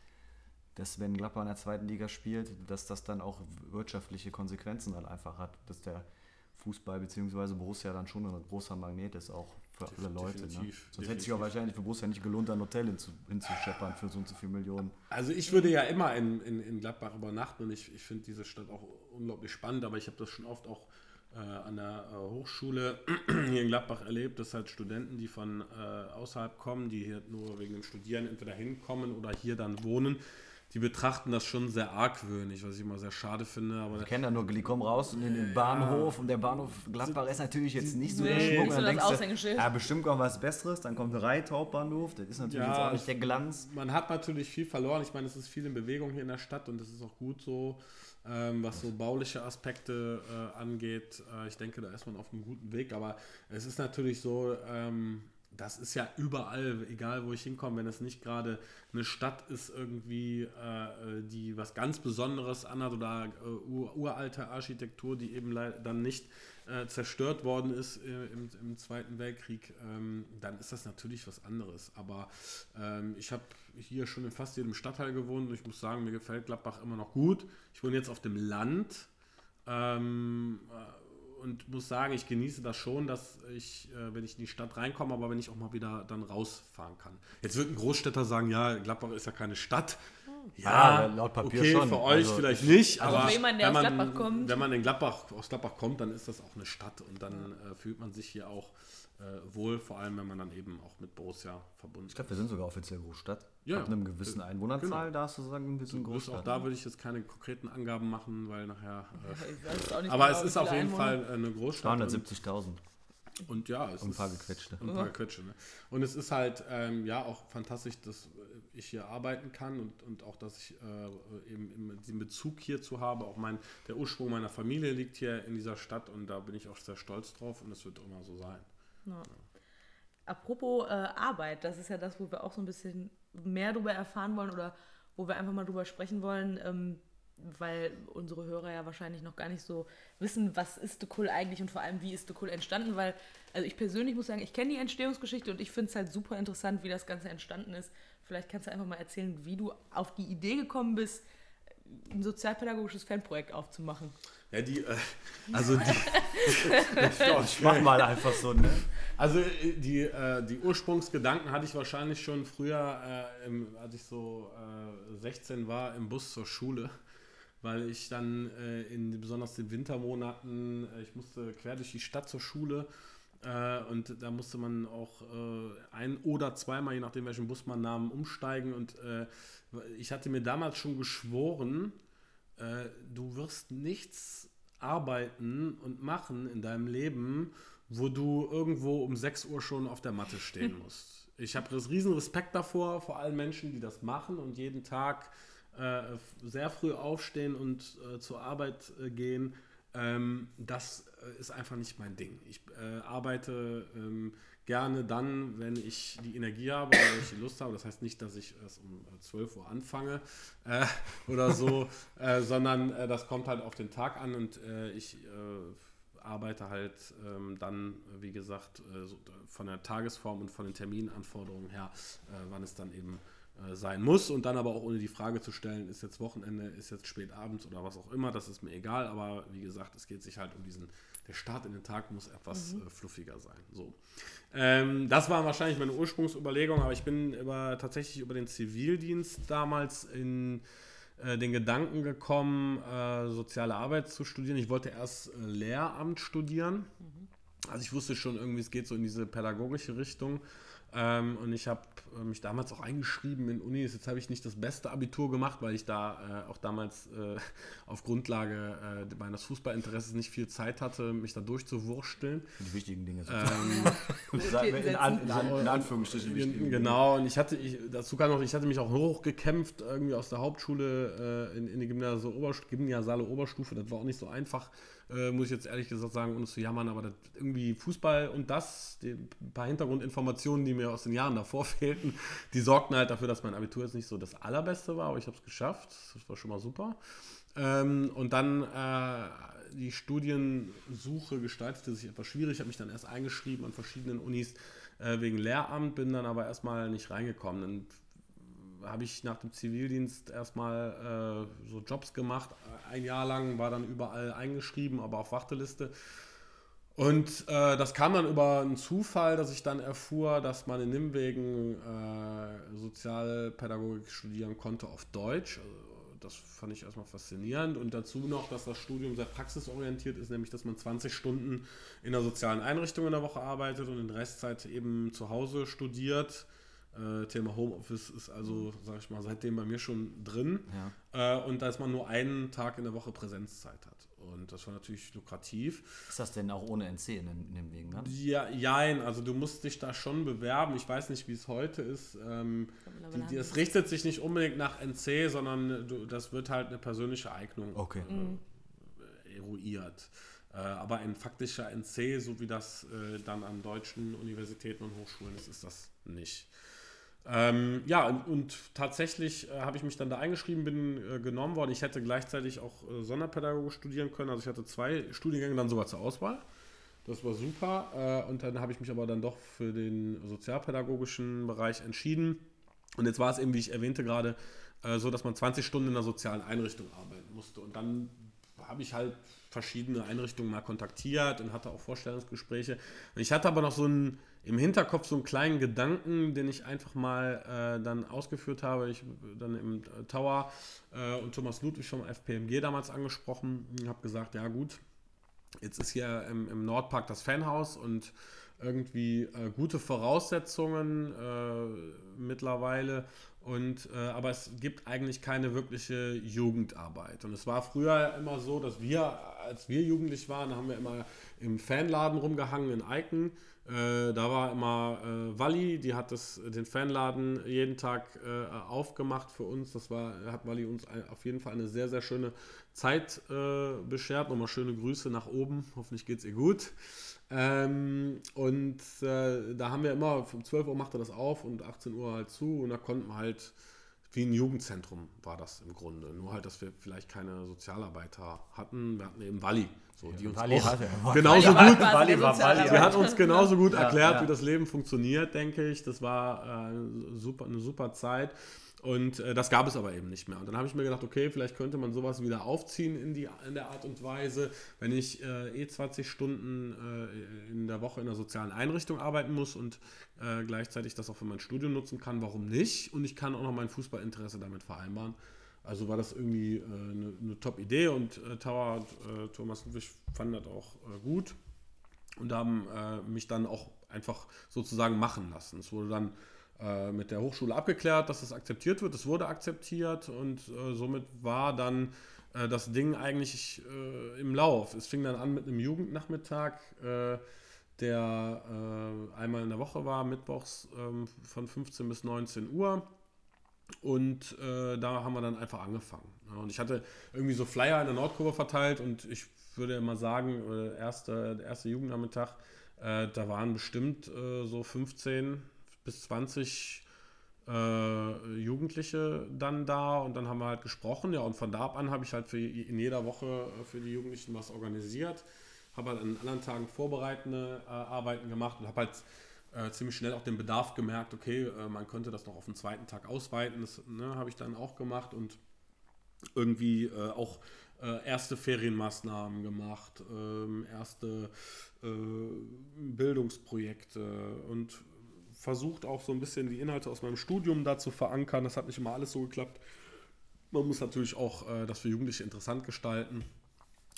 dass wenn Gladbach in der zweiten Liga spielt, dass das dann auch wirtschaftliche Konsequenzen halt einfach hat. Dass der Fußball bzw. Borussia dann schon ein großer Magnet ist auch für alle Leute. Ne? Sonst definitiv. hätte sich auch wahrscheinlich für Borussia nicht gelohnt, ein Hotel hinzu, hinzuscheppern für so und so viele Millionen. Also ich würde ja immer in, in, in Gladbach übernachten und ich, ich finde diese Stadt auch unglaublich spannend, aber ich habe das schon oft auch äh, an der äh, Hochschule [CLEARS THROAT] hier in Gladbach erlebt, dass halt Studenten, die von äh, außerhalb kommen, die hier nur wegen dem Studieren entweder hinkommen oder hier dann wohnen, die betrachten das schon sehr argwöhnig, was ich immer sehr schade finde. Aber ich kenne da nur, die kommen raus in den Bahnhof und der Bahnhof Gladbach ist natürlich jetzt nicht so nee, der Schmuck. dann denkst du, ja, bestimmt kommt was Besseres, dann kommt der Reit Hauptbahnhof, das ist natürlich ja, jetzt auch nicht der Glanz. Man hat natürlich viel verloren, ich meine, es ist viel in Bewegung hier in der Stadt und das ist auch gut so. Ähm, was so bauliche Aspekte äh, angeht. Äh, ich denke, da ist man auf einem guten Weg, aber es ist natürlich so, ähm, das ist ja überall, egal wo ich hinkomme, wenn es nicht gerade eine Stadt ist, irgendwie, äh, die was ganz Besonderes anhat oder äh, uralte Architektur, die eben dann nicht äh, zerstört worden ist äh, im, im, Zweiten Weltkrieg, ähm, dann ist das natürlich was anderes. Aber ähm, ich habe hier schon in fast jedem Stadtteil gewohnt und ich muss sagen, mir gefällt Gladbach immer noch gut. Ich wohne jetzt auf dem Land. Ähm, äh, und muss sagen, ich genieße das schon, dass ich, äh, wenn ich in die Stadt reinkomme, aber wenn ich auch mal wieder dann rausfahren kann. Jetzt wird ein Großstädter sagen, ja, Gladbach ist ja keine Stadt. Ja, ja laut Papier okay, schon. für euch also, vielleicht nicht, also aber jemand, wenn, man, kommt. wenn man in Gladbach, aus Gladbach kommt, dann ist das auch eine Stadt und dann äh, fühlt man sich hier auch äh, wohl, vor allem wenn man dann eben auch mit Borussia verbunden ist. Ich glaube, wir sind sogar offiziell Großstadt. Ja, Ab einem gewissen äh, Einwohnerzahl genau. darfst du sagen, wir sind Großstadt. Auch da würde ich jetzt keine konkreten Angaben machen, weil nachher. [LAUGHS] Äh, aber genau, es ist auf jeden Einwohner. Fall eine Großstadt. 270.000. Und ja, es und ein paar gequetschte. Und ein paar gequetschte. Ne? Und es ist halt ähm, ja auch fantastisch, dass ich hier arbeiten kann und, und auch, dass ich äh, eben diesen Bezug hierzu habe. Auch mein, der Ursprung meiner Familie liegt hier in dieser Stadt und da bin ich auch sehr stolz drauf und es wird immer so sein. Ja. Apropos äh, Arbeit, das ist ja das, wo wir auch so ein bisschen mehr darüber erfahren wollen oder wo wir einfach mal drüber sprechen wollen, ähm, weil unsere Hörer ja wahrscheinlich noch gar nicht so wissen, was ist The Cool eigentlich und vor allem, wie ist The Cool entstanden, weil, also ich persönlich muss sagen, ich kenne die Entstehungsgeschichte und ich finde es halt super interessant, wie das Ganze entstanden ist. Vielleicht kannst du einfach mal erzählen, wie du auf die Idee gekommen bist, ein sozialpädagogisches Fanprojekt aufzumachen. Ja, die, äh, [LAUGHS] also die, [LAUGHS] ich mach mal einfach so, ne? Also äh, die, äh, die Ursprungsgedanken hatte ich wahrscheinlich schon früher, äh, im, als ich so 16 äh, war, im Bus zur Schule, weil ich dann äh, in besonders den Wintermonaten, ich musste quer durch die Stadt zur Schule und da musste man auch ein oder zweimal, je nachdem welchen Bus man nahm, umsteigen und ich hatte mir damals schon geschworen, äh, du wirst nichts arbeiten und machen in deinem Leben, wo du irgendwo um 6 Uhr schon auf der Matte stehen [LAUGHS] musst. Ich habe riesen Respekt davor, vor allen Menschen, die das machen und jeden Tag äh, sehr früh aufstehen und äh, zur Arbeit äh, gehen. Ähm, das äh, ist einfach nicht mein Ding. Ich äh, arbeite ähm, gerne dann, wenn ich die Energie habe oder wenn ich die Lust habe. Das heißt nicht, dass ich erst um 12 Uhr anfange äh, oder so, [LAUGHS] äh, sondern äh, das kommt halt auf den Tag an und äh, ich äh, arbeite halt ähm, dann, wie gesagt, äh, so von der Tagesform und von den Terminanforderungen her, wann es dann eben sein muss und dann aber auch ohne die Frage zu stellen, ist jetzt Wochenende, ist jetzt spät abends oder was auch immer, das ist mir egal, aber wie gesagt, es geht sich halt um diesen der Start in den Tag muss etwas mhm. äh, fluffiger sein. So. Ähm, das war wahrscheinlich meine Ursprungsüberlegung, aber ich bin über, tatsächlich über den Zivildienst damals in äh, den Gedanken gekommen, äh, soziale Arbeit zu studieren. Ich wollte erst äh, Lehramt studieren. Mhm. Also ich wusste schon irgendwie, es geht so in diese pädagogische Richtung. Ähm, und ich habe äh, mich damals auch eingeschrieben in Unis. Jetzt habe ich nicht das beste Abitur gemacht, weil ich da äh, auch damals äh, auf Grundlage äh, meines Fußballinteresses nicht viel Zeit hatte, mich da durchzuwursteln. Die wichtigen Dinge. Ähm, [LAUGHS] in, An, in, An, in, Anführungsstrichen. Wichtigen genau, und ich hatte, ich, dazu kam noch, ich hatte mich auch hochgekämpft, irgendwie aus der Hauptschule äh, in, in die Gymnasiale Oberstufe, Gymnasiale Oberstufe. Das war auch nicht so einfach äh, muss ich jetzt ehrlich gesagt sagen, ohne zu jammern, aber irgendwie Fußball und das, die, ein paar Hintergrundinformationen, die mir aus den Jahren davor [LAUGHS] fehlten, die sorgten halt dafür, dass mein Abitur jetzt nicht so das allerbeste war, aber ich habe es geschafft. Das war schon mal super. Ähm, und dann äh, die Studiensuche gestaltete sich etwas schwierig. Ich habe mich dann erst eingeschrieben an verschiedenen Unis äh, wegen Lehramt, bin dann aber erstmal nicht reingekommen. Und habe ich nach dem Zivildienst erstmal äh, so Jobs gemacht. Ein Jahr lang war dann überall eingeschrieben, aber auf Warteliste. Und äh, das kam dann über einen Zufall, dass ich dann erfuhr, dass man in Nimwegen äh, Sozialpädagogik studieren konnte auf Deutsch. Also, das fand ich erstmal faszinierend. Und dazu noch, dass das Studium sehr praxisorientiert ist, nämlich dass man 20 Stunden in einer sozialen Einrichtung in der Woche arbeitet und in Restzeit eben zu Hause studiert. Äh, Thema Homeoffice ist also, sag ich mal, seitdem bei mir schon drin. Ja. Äh, und dass man nur einen Tag in der Woche Präsenzzeit hat. Und das war natürlich lukrativ. Ist das denn auch ohne NC in, in dem Weg, ne? Ja, jein, also du musst dich da schon bewerben. Ich weiß nicht, wie es heute ist. Ähm, die, es richtet sich nicht unbedingt nach NC, sondern du, das wird halt eine persönliche Eignung okay. äh, mhm. eruiert. Äh, aber ein faktischer NC, so wie das äh, dann an deutschen Universitäten und Hochschulen ist, ist das nicht. Ähm, ja, und tatsächlich äh, habe ich mich dann da eingeschrieben, bin äh, genommen worden. Ich hätte gleichzeitig auch äh, Sonderpädagogik studieren können. Also ich hatte zwei Studiengänge dann sogar zur Auswahl. Das war super. Äh, und dann habe ich mich aber dann doch für den sozialpädagogischen Bereich entschieden. Und jetzt war es eben, wie ich erwähnte gerade, äh, so, dass man 20 Stunden in einer sozialen Einrichtung arbeiten musste. Und dann habe ich halt verschiedene Einrichtungen mal kontaktiert und hatte auch Vorstellungsgespräche. Und ich hatte aber noch so ein im Hinterkopf so einen kleinen Gedanken, den ich einfach mal äh, dann ausgeführt habe. Ich dann im Tower äh, und Thomas Ludwig vom FPMG damals angesprochen und habe gesagt, ja gut, jetzt ist hier im, im Nordpark das Fanhaus und irgendwie äh, gute Voraussetzungen äh, mittlerweile. Und, äh, aber es gibt eigentlich keine wirkliche Jugendarbeit. Und es war früher immer so, dass wir, als wir jugendlich waren, haben wir immer im Fanladen rumgehangen in Eiken äh, da war immer äh, Walli, die hat das, den Fanladen jeden Tag äh, aufgemacht für uns. Das war, hat Walli uns ein, auf jeden Fall eine sehr, sehr schöne Zeit äh, beschert. Nochmal schöne Grüße nach oben. Hoffentlich geht es ihr gut. Ähm, und äh, da haben wir immer, um 12 Uhr machte das auf und 18 Uhr halt zu. Und da konnten wir halt, wie ein Jugendzentrum war das im Grunde. Nur halt, dass wir vielleicht keine Sozialarbeiter hatten. Wir hatten eben Walli. So, die uns Wally auch [LAUGHS] genauso gut, Wally war Wally. die hat uns genauso gut erklärt, ja, ja. wie das Leben funktioniert, denke ich. Das war äh, super, eine super Zeit. Und äh, das gab es aber eben nicht mehr. Und dann habe ich mir gedacht, okay, vielleicht könnte man sowas wieder aufziehen in, die, in der Art und Weise, wenn ich äh, eh 20 Stunden äh, in der Woche in einer sozialen Einrichtung arbeiten muss und äh, gleichzeitig das auch für mein Studium nutzen kann, warum nicht? Und ich kann auch noch mein Fußballinteresse damit vereinbaren. Also war das irgendwie äh, eine, eine Top-Idee und äh, Tower und äh, Thomas Ludwig fanden das auch äh, gut und haben äh, mich dann auch einfach sozusagen machen lassen. Es wurde dann äh, mit der Hochschule abgeklärt, dass das akzeptiert wird. Es wurde akzeptiert und somit war dann das Ding eigentlich im Lauf. Es fing dann an mit einem Jugendnachmittag der äh, einmal in der Woche war, mittwochs ähm, von 15 bis 19 Uhr. Und äh, da haben wir dann einfach angefangen. Ja, und ich hatte irgendwie so Flyer in der Nordkurve verteilt und ich würde immer sagen, äh, erste, der erste Jugendnachmittag, äh, da waren bestimmt äh, so 15 bis 20 äh, Jugendliche dann da und dann haben wir halt gesprochen. Ja, und von da ab an habe ich halt für, in jeder Woche äh, für die Jugendlichen was organisiert, habe halt an anderen Tagen vorbereitende Arbeiten gemacht und habe halt äh, ziemlich schnell auch den Bedarf gemerkt, okay, äh, man könnte das noch auf den zweiten Tag ausweiten. Das ne, habe ich dann auch gemacht und irgendwie äh, auch äh, erste Ferienmaßnahmen gemacht, ähm, erste äh, Bildungsprojekte und versucht auch so ein bisschen die Inhalte aus meinem Studium da zu verankern. Das hat nicht immer alles so geklappt. Man muss natürlich auch äh, das für Jugendliche interessant gestalten.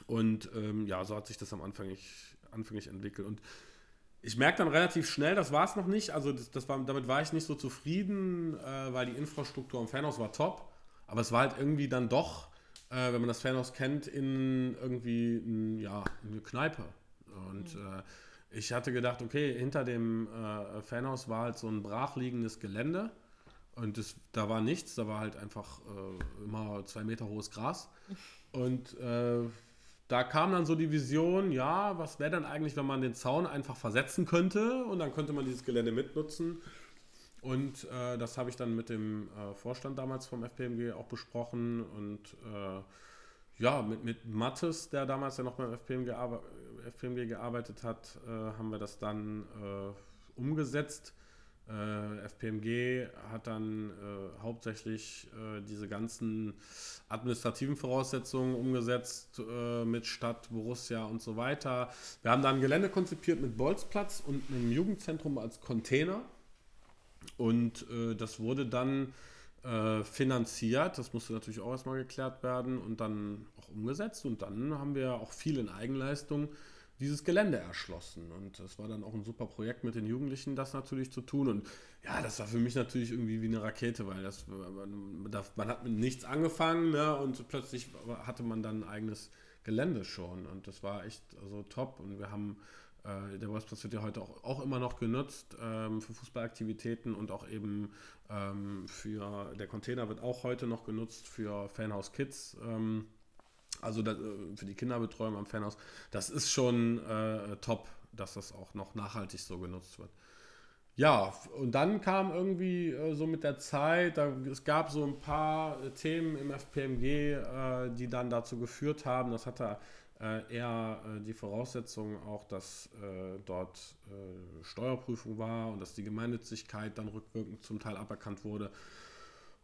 Und ähm, ja, so hat sich das am Anfang, ich, anfänglich entwickelt. Und ich merke dann relativ schnell, das war es noch nicht. Also das, das war, damit war ich nicht so zufrieden, äh, weil die Infrastruktur am Fanhaus war top. Aber es war halt irgendwie dann doch, äh, wenn man das Fanhaus kennt, in irgendwie in, ja, in eine Kneipe. Und mhm. äh, ich hatte gedacht, okay, hinter dem äh, Fanhaus war halt so ein brachliegendes Gelände. Und das, da war nichts, da war halt einfach äh, immer zwei Meter hohes Gras. Und äh, da kam dann so die Vision, ja, was wäre dann eigentlich, wenn man den Zaun einfach versetzen könnte und dann könnte man dieses Gelände mitnutzen. Und äh, das habe ich dann mit dem äh, Vorstand damals vom FPMG auch besprochen und äh, ja, mit, mit Mattes, der damals ja noch beim FPMG, FPMG gearbeitet hat, äh, haben wir das dann äh, umgesetzt äh, FPMG hat dann äh, hauptsächlich äh, diese ganzen administrativen Voraussetzungen umgesetzt mit Stadt, Borussia und so weiter. Wir haben dann ein Gelände konzipiert mit Bolzplatz und einem Jugendzentrum als Container. Und das wurde dann finanziert. Das musste natürlich auch erstmal geklärt werden und dann auch umgesetzt. Und dann haben wir auch viel in Eigenleistung dieses Gelände erschlossen. Und das war dann auch ein super Projekt mit den Jugendlichen, das natürlich zu tun. Und ja, das war für mich natürlich irgendwie wie eine Rakete, weil das, man, hat mit nichts angefangen ne, und plötzlich hatte man dann ein eigenes Gelände schon. Und das war echt also top. Und wir haben, äh, der Wolfsplatz wird ja heute auch, auch immer noch genutzt ähm, für Fußballaktivitäten und auch eben ähm, für, der Container wird auch heute noch genutzt für Fanhouse Kids. Ähm, also das, äh, für die Kinderbetreuung am Fanhaus, das ist schon äh, top, dass das auch noch nachhaltig so genutzt wird. Ja, und dann kam irgendwie äh, so mit der Zeit, da, es gab so ein paar äh, Themen im FPMG, äh, die dann dazu geführt haben, das hatte eher die Voraussetzung auch, dass dort Steuerprüfung war und dass die Gemeinnützigkeit dann rückwirkend zum Teil aberkannt wurde.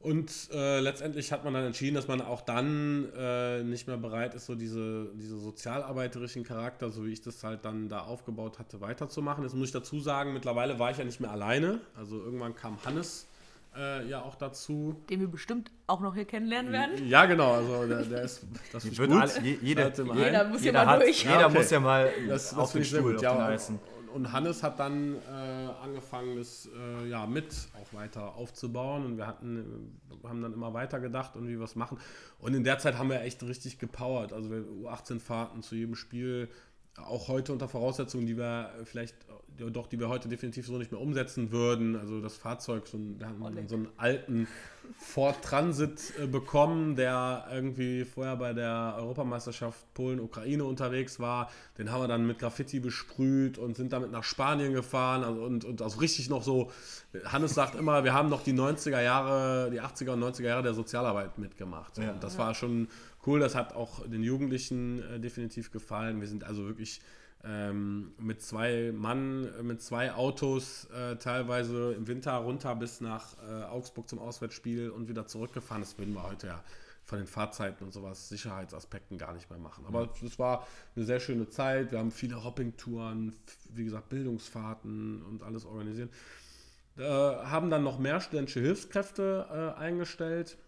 Und äh, letztendlich hat man dann entschieden, dass man auch dann äh, nicht mehr bereit ist, so diese, diese sozialarbeiterischen Charakter, so wie ich das halt dann da aufgebaut hatte, weiterzumachen. Jetzt muss ich dazu sagen, mittlerweile war ich ja nicht mehr alleine. Also irgendwann kam Hannes äh, ja auch dazu. Den wir bestimmt auch noch hier kennenlernen werden. Ja, genau. Also der, der ist das ist gut. Alle, jeder, jeder, muss ja mal durch. Jeder ja, okay. muss ja mal das, auf den Stuhl, auf ja, den und Hannes hat dann äh, angefangen, das äh, ja, mit auch weiter aufzubauen. Und wir hatten, äh, haben dann immer weiter gedacht und wie wir es machen. Und in der Zeit haben wir echt richtig gepowert. Also U18-Fahrten zu jedem Spiel, auch heute unter Voraussetzungen, die wir vielleicht, doch, die wir heute definitiv so nicht mehr umsetzen würden. Also das Fahrzeug, so, wir haben so einen alten Ford Transit äh, bekommen, der irgendwie vorher bei der Europameisterschaft Polen-Ukraine unterwegs war. Den haben wir dann mit Graffiti besprüht und sind damit nach Spanien gefahren. Also, und, und also richtig noch so, Hannes sagt immer, wir haben noch die 90er Jahre, die 80er und 90er Jahre der Sozialarbeit mitgemacht. Ja. Und das war schon cool, das hat auch den Jugendlichen äh, definitiv gefallen. Wir sind also wirklich ähm, mit zwei Mann, äh, mit zwei Autos äh, teilweise im Winter runter bis nach äh, Augsburg zum Auswärtsspiel und wieder zurückgefahren. Das würden wir heute ja von den Fahrzeiten und sowas, Sicherheitsaspekten gar nicht mehr machen. Aber es war eine sehr schöne Zeit. Wir haben viele Hoppingtouren, wie gesagt, Bildungsfahrten und alles organisiert. Äh, haben dann noch mehr studentische Hilfskräfte äh, eingestellt,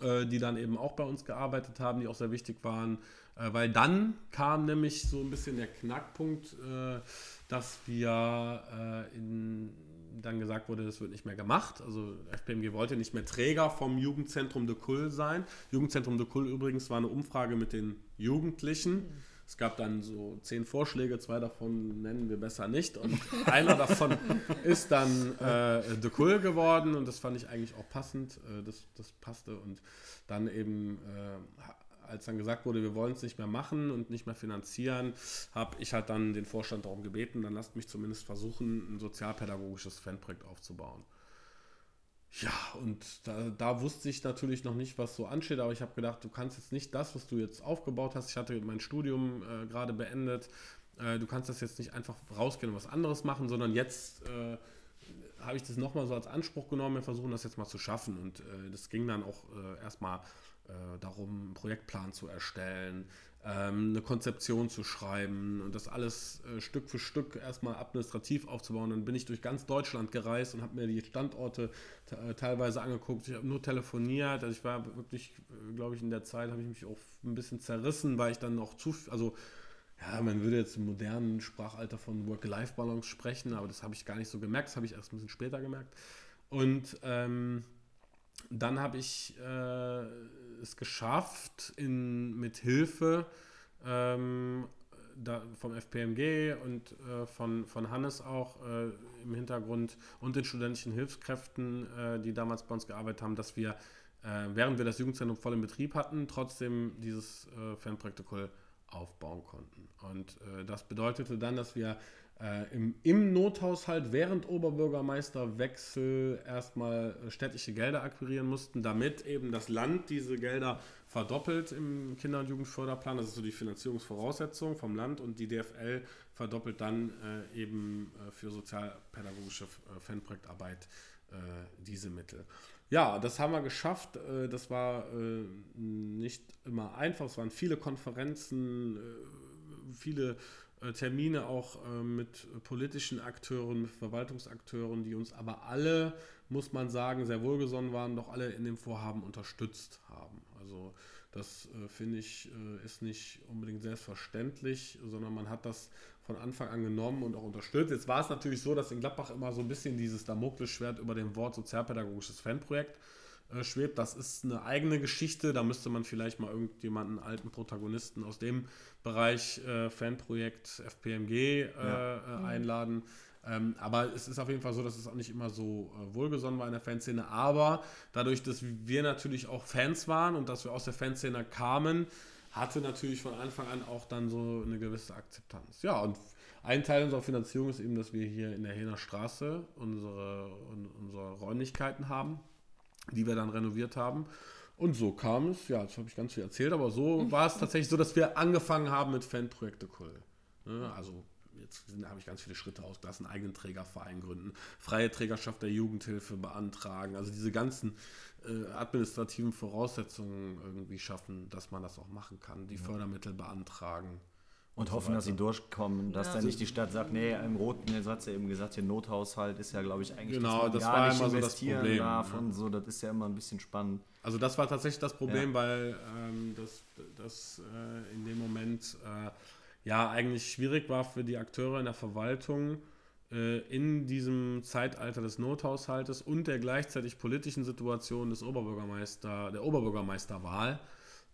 die dann eben auch bei uns gearbeitet haben, die auch sehr wichtig waren. Äh, weil dann kam nämlich so ein bisschen der Knackpunkt, äh, dass wir äh, in, dann gesagt wurde, das wird nicht mehr gemacht. Also FPMG wollte nicht mehr Träger vom Jugendzentrum de Kull sein. Jugendzentrum de Kull übrigens war eine Umfrage mit den Jugendlichen. Es gab dann so zehn Vorschläge, zwei davon nennen wir besser nicht. Und [LAUGHS] einer davon ist dann äh, De Kull geworden und das fand ich eigentlich auch passend. Äh, das, das passte und dann eben äh, als dann gesagt wurde, wir wollen es nicht mehr machen und nicht mehr finanzieren, habe ich halt dann den Vorstand darum gebeten, dann lasst mich zumindest versuchen, ein sozialpädagogisches Fanprojekt aufzubauen. Ja, und da, da, wusste ich natürlich noch nicht, was so ansteht, aber ich habe gedacht, du kannst jetzt nicht das, was du jetzt aufgebaut hast. Ich hatte mein Studium äh, gerade beendet. Äh, du kannst das jetzt nicht einfach rausgehen und was anderes machen, sondern jetzt äh, habe ich das nochmal so als Anspruch genommen, wir versuchen das jetzt mal zu schaffen. Und äh, das ging dann auch äh, erstmal äh, darum, einen Projektplan zu erstellen, eine Konzeption zu schreiben und das alles äh, Stück für Stück erstmal administrativ aufzubauen. Dann bin ich durch ganz Deutschland gereist und habe mir die Standorte äh, teilweise angeguckt. Ich habe nur telefoniert. Also ich war wirklich, glaube ich, in der Zeit habe ich mich auch ein bisschen zerrissen, weil ich dann noch zu, also ja, man würde jetzt im modernen Sprachalter von Work-Life-Balance sprechen, aber das habe ich gar nicht so gemerkt, das habe ich erst ein bisschen später gemerkt. Und ähm, dann habe ich äh, es geschafft, in, mit Hilfe ähm, da, vom FPMG und äh, von, von Hannes auch äh, im Hintergrund und den studentischen Hilfskräften, äh, die damals bei uns gearbeitet haben, dass wir, äh, während wir das Jugendzentrum voll in Betrieb hatten, trotzdem dieses äh, Fanprotokoll aufbauen konnten. Und äh, das bedeutete dann, dass wir äh, im, im, Nothaushalt während Oberbürgermeisterwechsel erstmal äh, städtische Gelder akquirieren mussten, damit eben das Land diese Gelder verdoppelt im Kinder- und Jugendförderplan. Das ist so die Finanzierungsvoraussetzung vom Land und die DFL verdoppelt dann äh, eben äh, für sozialpädagogische äh, Fanprojektarbeit äh, diese Mittel. Ja, das haben wir geschafft. Das war nicht immer einfach. Es waren viele Konferenzen, viele äh, Termine auch äh, mit politischen Akteuren, mit Verwaltungsakteuren, die uns aber alle, muss man sagen, sehr wohlgesonnen waren, doch alle in dem Vorhaben unterstützt haben. Also das äh, finde ich ist nicht unbedingt selbstverständlich, sondern man hat das von Anfang an genommen und auch unterstützt. Jetzt war es natürlich so, dass in Gladbach immer so ein bisschen dieses Damoklesschwert über dem Wort sozialpädagogisches Fanprojekt äh, schwebt. Das ist eine eigene Geschichte. Da müsste man vielleicht mal irgendjemanden, alten Protagonisten aus dem Bereich äh, Fanprojekt FPMG äh, ja. Äh, mhm. einladen. Ähm, aber es ist auf jeden Fall so, dass es auch nicht immer so äh, wohlgesonnen war in der Fanszene. Aber dadurch, dass wir natürlich auch Fans waren und dass wir aus der Fanszene kamen, hatte natürlich von Anfang an auch dann so eine gewisse Akzeptanz. Ja, und ein Teil unserer Finanzierung ist eben, dass wir hier in der Hener Straße unsere, unsere Räumlichkeiten haben die wir dann renoviert haben. Und so kam es, ja, jetzt habe ich ganz viel erzählt, aber so war es tatsächlich so, dass wir angefangen haben mit Fanprojekte Kull. Ne, also jetzt habe ich ganz viele Schritte ausgelassen, eigenen Trägerverein gründen, freie Trägerschaft der Jugendhilfe beantragen, also diese ganzen äh, administrativen Voraussetzungen irgendwie schaffen, dass man das auch machen kann, die ja. Fördermittel beantragen. Und, und hoffen, so dass sie durchkommen, dass ja. dann nicht die Stadt sagt, nee, im Roten, jetzt hat sie eben gesagt, hier Nothaushalt ist ja, glaube ich, eigentlich, genau, das gar war nicht immer investieren so das Problem, darf ja. und so, das ist ja immer ein bisschen spannend. Also das war tatsächlich das Problem, ja. weil ähm, das, das äh, in dem Moment äh, ja eigentlich schwierig war für die Akteure in der Verwaltung, äh, in diesem Zeitalter des Nothaushaltes und der gleichzeitig politischen Situation des Oberbürgermeister, der Oberbürgermeisterwahl,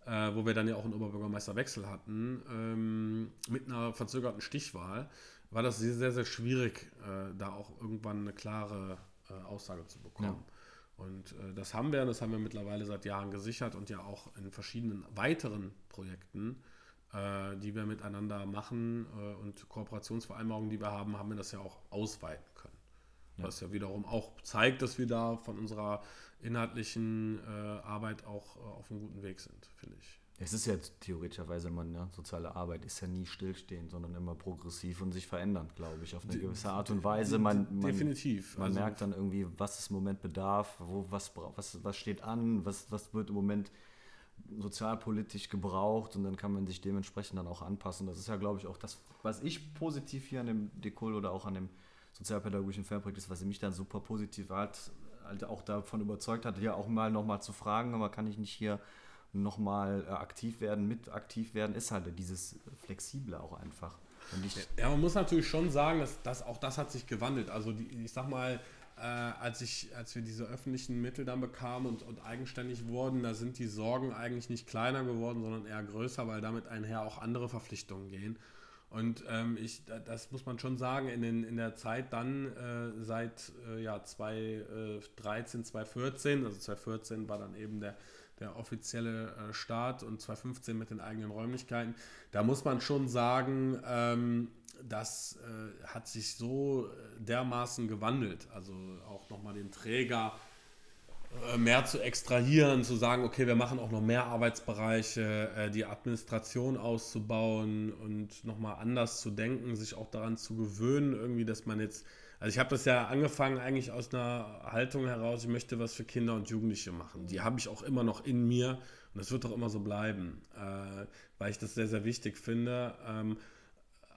äh, wo wir dann ja auch einen Oberbürgermeisterwechsel hatten, ähm, mit einer verzögerten Stichwahl, war das sehr, sehr, sehr schwierig, äh, da auch irgendwann eine klare äh, Aussage zu bekommen. Ja. Und äh, das haben wir, das haben wir mittlerweile seit Jahren gesichert und ja auch in verschiedenen weiteren Projekten, äh, die wir miteinander machen äh, und Kooperationsvereinbarungen, die wir haben, haben wir das ja auch ausweiten können. Ja. Was ja wiederum auch zeigt, dass wir da von unserer inhaltlichen äh, Arbeit auch äh, auf einem guten Weg sind, finde ich. Es ist ja theoretischerweise, man, ne, soziale Arbeit ist ja nie stillstehend, sondern immer progressiv und sich verändernd, glaube ich, auf eine gewisse Art und Weise. Man, man Definitiv. Man also merkt dann irgendwie, was es im Moment bedarf, wo, was, was, was steht an, was, was wird im Moment sozialpolitisch gebraucht und dann kann man sich dementsprechend dann auch anpassen. Das ist ja, glaube ich, auch das, was ich positiv hier an dem Dekol oder auch an dem sozialpädagogischen Fernprojekt ist, was mich dann super positiv hat, halt auch davon überzeugt hat, ja auch mal nochmal zu fragen, aber kann ich nicht hier nochmal äh, aktiv werden, mit aktiv werden, ist halt dieses Flexible auch einfach. ja, man muss natürlich schon sagen, dass, dass auch das hat sich gewandelt. Also die, ich sag mal, äh, als, ich, als wir diese öffentlichen Mittel dann bekamen und, und eigenständig wurden, da sind die Sorgen eigentlich nicht kleiner geworden, sondern eher größer, weil damit einher auch andere Verpflichtungen gehen. Und ähm, ich, das muss man schon sagen, in, den, in der Zeit dann äh, seit äh, ja, 2013, 2014, also 2014 war dann eben der, der offizielle äh, Start und 2015 mit den eigenen Räumlichkeiten, da muss man schon sagen, ähm, das äh, hat sich so dermaßen gewandelt. Also auch nochmal den Träger äh, mehr zu extrahieren, zu sagen, okay, wir machen auch noch mehr Arbeitsbereiche, äh, die Administration auszubauen und nochmal anders zu denken, sich auch daran zu gewöhnen, irgendwie, dass man jetzt, also ich habe das ja angefangen eigentlich aus einer Haltung heraus, ich möchte was für Kinder und Jugendliche machen. Die habe ich auch immer noch in mir und das wird auch immer so bleiben, äh, weil ich das sehr, sehr wichtig finde. Ähm,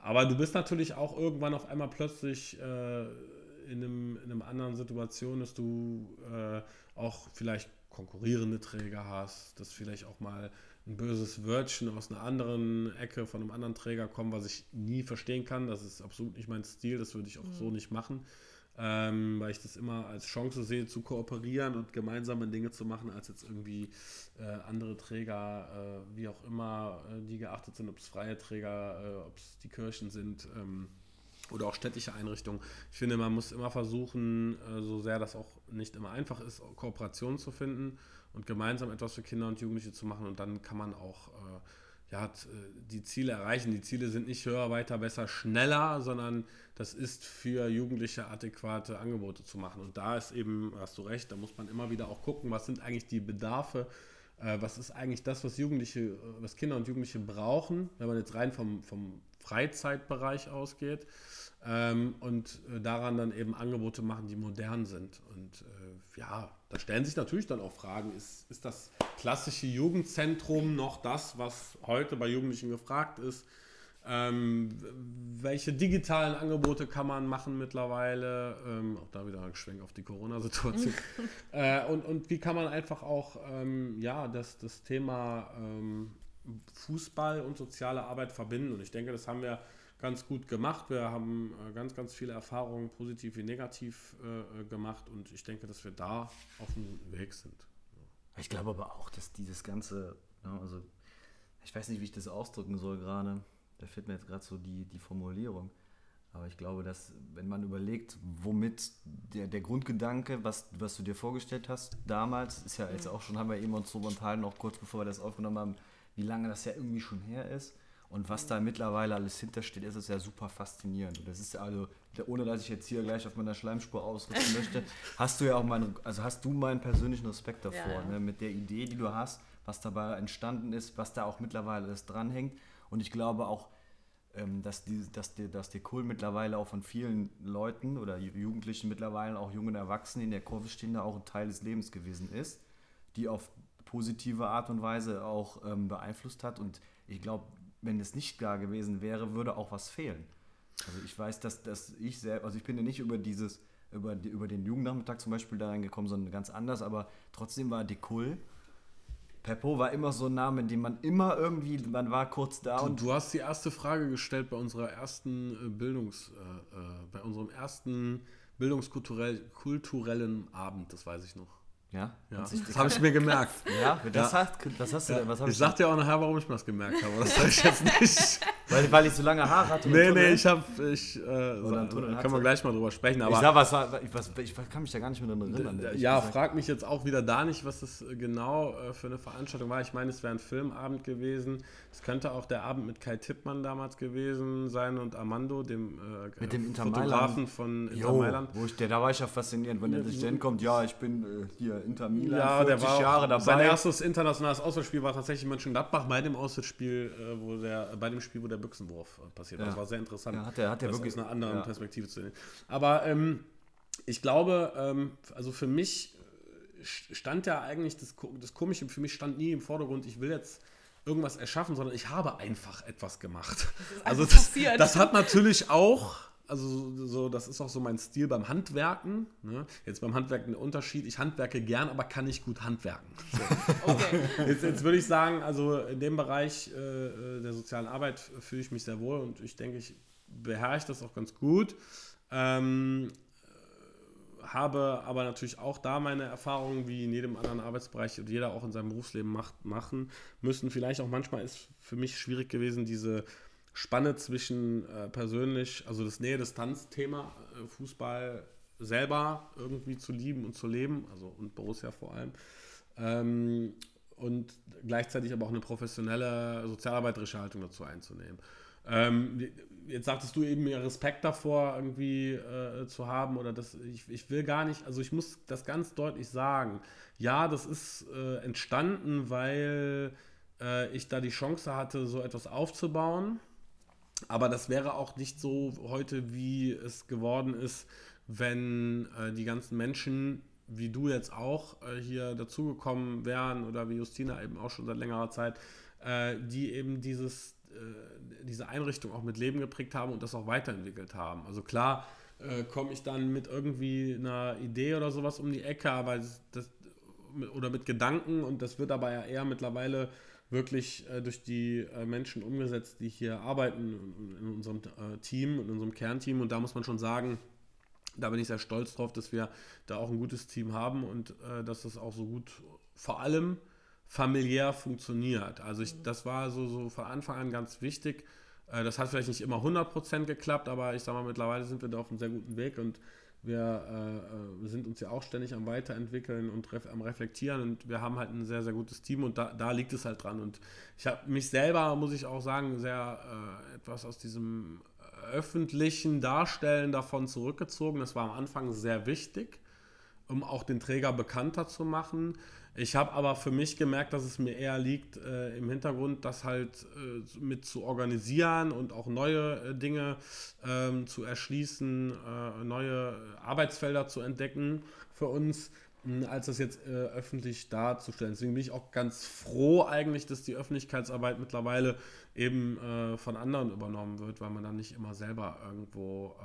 aber du bist natürlich auch irgendwann auf einmal plötzlich in, einem, in einer anderen Situation, dass du auch vielleicht konkurrierende Träger hast, dass vielleicht auch mal ein böses Wörtchen aus einer anderen Ecke von einem anderen Träger kommt, was ich nie verstehen kann. Das ist absolut nicht mein Stil, das würde ich auch mhm. so nicht machen ähm, weil ich das immer als Chance sehe, zu kooperieren und gemeinsame Dinge zu machen, als jetzt irgendwie äh, andere Träger, äh, wie auch immer, äh, die geachtet sind, ob es freie Träger, äh, ob es die Kirchen sind ähm, oder auch städtische Einrichtungen. Ich finde, man muss immer versuchen, äh, so sehr das auch nicht immer einfach ist, Kooperationen zu finden und gemeinsam etwas für Kinder und Jugendliche zu machen und dann kann man auch äh, ja, die Ziele erreichen. Die Ziele sind nicht höher, weiter, besser, schneller, sondern das ist für Jugendliche adäquate Angebote zu machen. Und da ist eben, hast du recht, da muss man immer wieder auch gucken, was sind eigentlich die Bedarfe, äh, was ist eigentlich das, was Jugendliche, äh, was Kinder und Jugendliche brauchen, wenn man jetzt rein vom, vom Freizeitbereich ausgeht. Ähm, und äh, daran dann eben Angebote machen, die modern sind. Und äh, ja, da stellen sich natürlich dann auch Fragen, ist, ist das klassische Jugendzentrum noch das, was heute bei Jugendlichen gefragt ist? Ähm, welche digitalen Angebote kann man machen mittlerweile? Ähm, auch da wieder ein Schwenk auf die Corona-Situation. [LAUGHS] äh, und, und wie kann man einfach auch ähm, ja, das, das Thema ähm, Fußball und soziale Arbeit verbinden? Und ich denke, das haben wir ganz gut gemacht. Wir haben äh, ganz, ganz viele Erfahrungen, positiv wie negativ, äh, gemacht. Und ich denke, dass wir da auf einem guten Weg sind. Ich glaube aber auch, dass dieses ganze, ja, also ich weiß nicht, wie ich das ausdrücken soll gerade da fehlt mir jetzt gerade so die, die Formulierung. Aber ich glaube, dass, wenn man überlegt, womit der, der Grundgedanke, was, was du dir vorgestellt hast damals, ist ja jetzt auch schon, haben wir eben uns so unterhalten, auch kurz bevor wir das aufgenommen haben, wie lange das ja irgendwie schon her ist. Und was da mittlerweile alles hintersteht, ist es ja super faszinierend. Und das ist also, ohne dass ich jetzt hier gleich auf meiner Schleimspur ausrücken möchte, [LAUGHS] hast du ja auch meinen, also hast du meinen persönlichen Respekt davor, ja, ja. Ne, mit der Idee, die du hast, was dabei entstanden ist, was da auch mittlerweile alles dranhängt. Und ich glaube auch, ähm, dass, die, dass, die, dass der Kohl mittlerweile auch von vielen Leuten oder Jugendlichen mittlerweile, auch jungen Erwachsenen in der Kurve stehen, da auch ein Teil des Lebens gewesen ist, die auf positive Art und Weise auch ähm, beeinflusst hat. Und ich glaube, wenn es nicht da gewesen wäre, würde auch was fehlen. Also ich weiß, dass, dass ich selbst, also ich bin ja nicht über dieses, über, die, über den Jugendnachmittag zum Beispiel da reingekommen, sondern ganz anders, aber trotzdem war Dekul Peppo war immer so ein Name, den man immer irgendwie, man war kurz da. Du, und du hast die erste Frage gestellt bei unserer ersten äh, Bildungs, äh, äh, bei unserem ersten bildungskulturellen Abend, das weiß ich noch. [LAUGHS] Ja, ja. das habe ich mir gemerkt. Ja, das, ja. Hat, das hast du ja. was Ich, ich sag dir auch nachher, warum ich mir das gemerkt habe. Das sage ich jetzt [LAUGHS] nicht. weil, weil ich so lange Haare hatte. Nee, nee, ich habe, ich, äh, können wir gleich mal drüber sprechen. Aber ich, sag, was, was, ich kann mich da gar nicht mehr dran erinnern. Ja, gesagt. frag mich jetzt auch wieder da nicht, was das genau äh, für eine Veranstaltung war. Ich meine, es wäre ein Filmabend gewesen. Es könnte auch der Abend mit Kai Tippmann damals gewesen sein und Armando, dem, äh, mit dem Fotografen von Inter Mailand. Wo ich, der, da war ich ja faszinierend, wenn der sich dann kommt, ja, ich bin äh, hier Inter Milan, ja, der war Jahre dabei. Sein erstes internationales Auswärtsspiel war tatsächlich Mönchengladbach bei dem Auswärtsspiel, äh, wo der, bei dem Spiel, wo der Büchsenwurf äh, passiert ja. Das war sehr interessant. Ja, hat der, hat der das wirklich aus einer anderen ja. Perspektive zu sehen. Aber ähm, ich glaube, ähm, also für mich stand ja eigentlich das, das Komische, für mich stand nie im Vordergrund, ich will jetzt irgendwas erschaffen, sondern ich habe einfach etwas gemacht. Das also das, das, hat natürlich auch, also so, das ist auch so mein Stil beim Handwerken. Ne? Jetzt beim Handwerken der Unterschied, ich handwerke gern, aber kann nicht gut handwerken. So. [LAUGHS] okay. jetzt, jetzt würde ich sagen, also in dem Bereich äh, äh, der sozialen Arbeit fühle ich mich sehr wohl und ich denke, ich beherrsche das auch ganz gut. Ähm, habe aber natürlich auch da meine Erfahrungen, wie in jedem anderen Arbeitsbereich und jeder auch in seinem Berufsleben macht, machen müssen. Vielleicht auch manchmal ist für mich schwierig gewesen, diese Spanne zwischen äh, persönlich, also das Nähe-Distanz-Thema, äh, Fußball selber irgendwie zu lieben und zu leben, also und Borussia vor allem. Ähm, und gleichzeitig aber auch eine professionelle sozialarbeiterische Haltung dazu einzunehmen. Ähm, jetzt sagtest du eben, mir Respekt davor irgendwie äh, zu haben oder das, ich, ich will gar nicht, also ich muss das ganz deutlich sagen. Ja, das ist äh, entstanden, weil äh, ich da die Chance hatte, so etwas aufzubauen. Aber das wäre auch nicht so heute, wie es geworden ist, wenn äh, die ganzen Menschen, wie du jetzt auch, äh, hier dazugekommen wären oder wie Justina eben auch schon seit längerer Zeit, äh, die eben dieses äh, diese Einrichtung auch mit Leben geprägt haben und das auch weiterentwickelt haben. Also klar äh, komme ich dann mit irgendwie einer Idee oder sowas um die Ecke, aber das, das oder mit Gedanken und das wird aber ja eher mittlerweile wirklich äh, durch die äh, Menschen umgesetzt, die hier arbeiten in, in unserem äh, Team, in unserem Kernteam. Und da muss man schon sagen, da bin ich sehr stolz drauf, dass wir da auch ein gutes Team haben und äh, dass das auch so gut vor allem familiär funktioniert. Also ich, das war so, so von Anfang an ganz wichtig. Äh, das hat vielleicht nicht immer 100% geklappt, aber ich sage mal, mittlerweile sind wir da auf einem sehr guten Weg und wir, äh, wir sind uns ja auch ständig am Weiterentwickeln und ref am Reflektieren und wir haben halt ein sehr, sehr gutes Team und da, da liegt es halt dran. Und ich habe mich selber, muss ich auch sagen, sehr äh, etwas aus diesem öffentlichen Darstellen davon zurückgezogen. Das war am Anfang sehr wichtig, um auch den Träger bekannter zu machen. Ich habe aber für mich gemerkt, dass es mir eher liegt, äh, im Hintergrund das halt äh, mit zu organisieren und auch neue äh, Dinge ähm, zu erschließen, äh, neue Arbeitsfelder zu entdecken für uns, als das jetzt äh, öffentlich darzustellen. Deswegen bin ich auch ganz froh eigentlich, dass die Öffentlichkeitsarbeit mittlerweile eben äh, von anderen übernommen wird, weil man dann nicht immer selber irgendwo